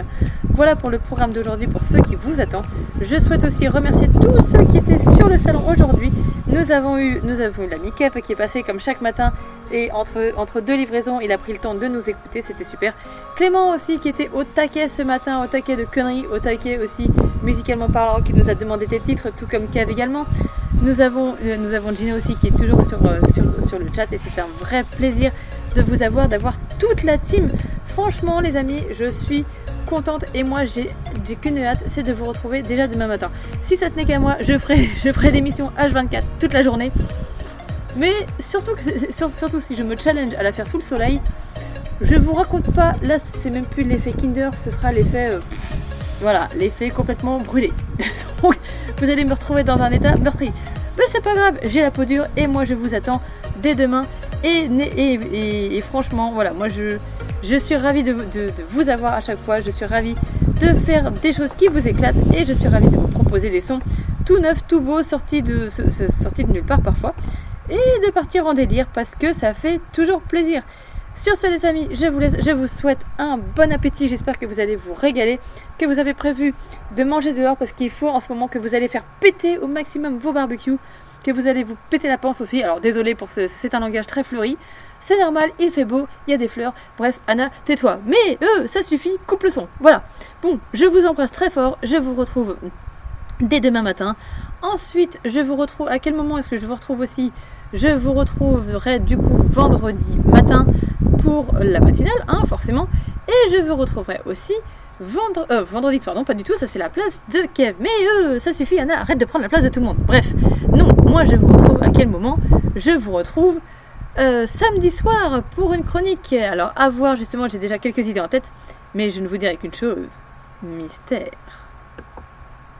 Voilà pour le programme d'aujourd'hui pour ceux qui vous attendent. Je souhaite aussi remercier tous ceux qui étaient sur le salon aujourd'hui. Nous avons eu, nous avons eu l'ami Kev qui est passé comme chaque matin et entre, deux livraisons, il a pris le temps de nous écouter, c'était super. Clément aussi qui était au taquet ce matin, au taquet de conneries, au taquet aussi musicalement parlant, qui nous a demandé des titres, tout comme Kev également. Nous avons, euh, nous aussi qui est toujours sur, euh, sur, sur le chat et c'est un vrai plaisir de vous avoir, d'avoir toute la team. Franchement les amis, je suis contente et moi j'ai qu'une hâte, c'est de vous retrouver déjà demain matin. Si ça tenait qu'à moi, je ferai, je ferai l'émission H24 toute la journée. Mais surtout, si je me challenge à la faire sous le soleil, je vous raconte pas, là c'est même plus l'effet Kinder, ce sera l'effet... euh, voilà, l'effet complètement brûlé. Vous allez me retrouver dans un état meurtri. Mais c'est pas grave, j'ai la peau dure et moi je vous attends dès demain. Et, franchement, voilà, moi je, je suis ravie de, vous avoir à chaque fois. Je suis ravie de faire des choses qui vous éclatent et je suis ravie de vous proposer des sons tout neufs, tout beaux, sortis de, sortis de nulle part parfois. Et de partir en délire parce que ça fait toujours plaisir. Sur ce les amis, je vous laisse, je vous souhaite un bon appétit, j'espère que vous allez vous régaler, que vous avez prévu de manger dehors parce qu'il faut en ce moment que vous allez faire péter au maximum vos barbecues, que vous allez vous péter la panse aussi. Alors désolé pour ce, c'est un langage très fleuri, c'est normal, il fait beau, il y a des fleurs, bref Anna, tais-toi. Mais euh, ça suffit, coupe le son. Voilà. Bon, je vous embrasse très fort, je vous retrouve dès demain matin. Ensuite, je vous retrouve. À quel moment est-ce que je vous retrouve aussi? Je vous retrouverai du coup vendredi matin pour la matinale, hein, forcément. Et je vous retrouverai aussi euh, vendredi soir. Non, pas du tout, ça c'est la place de Kev. Mais euh, ça suffit, Anna, arrête de prendre la place de tout le monde. Bref, non, moi je vous retrouve à quel moment Je vous retrouve euh, samedi soir pour une chronique. Alors, à voir, justement, j'ai déjà quelques idées en tête. Mais je ne vous dirai qu'une chose mystère.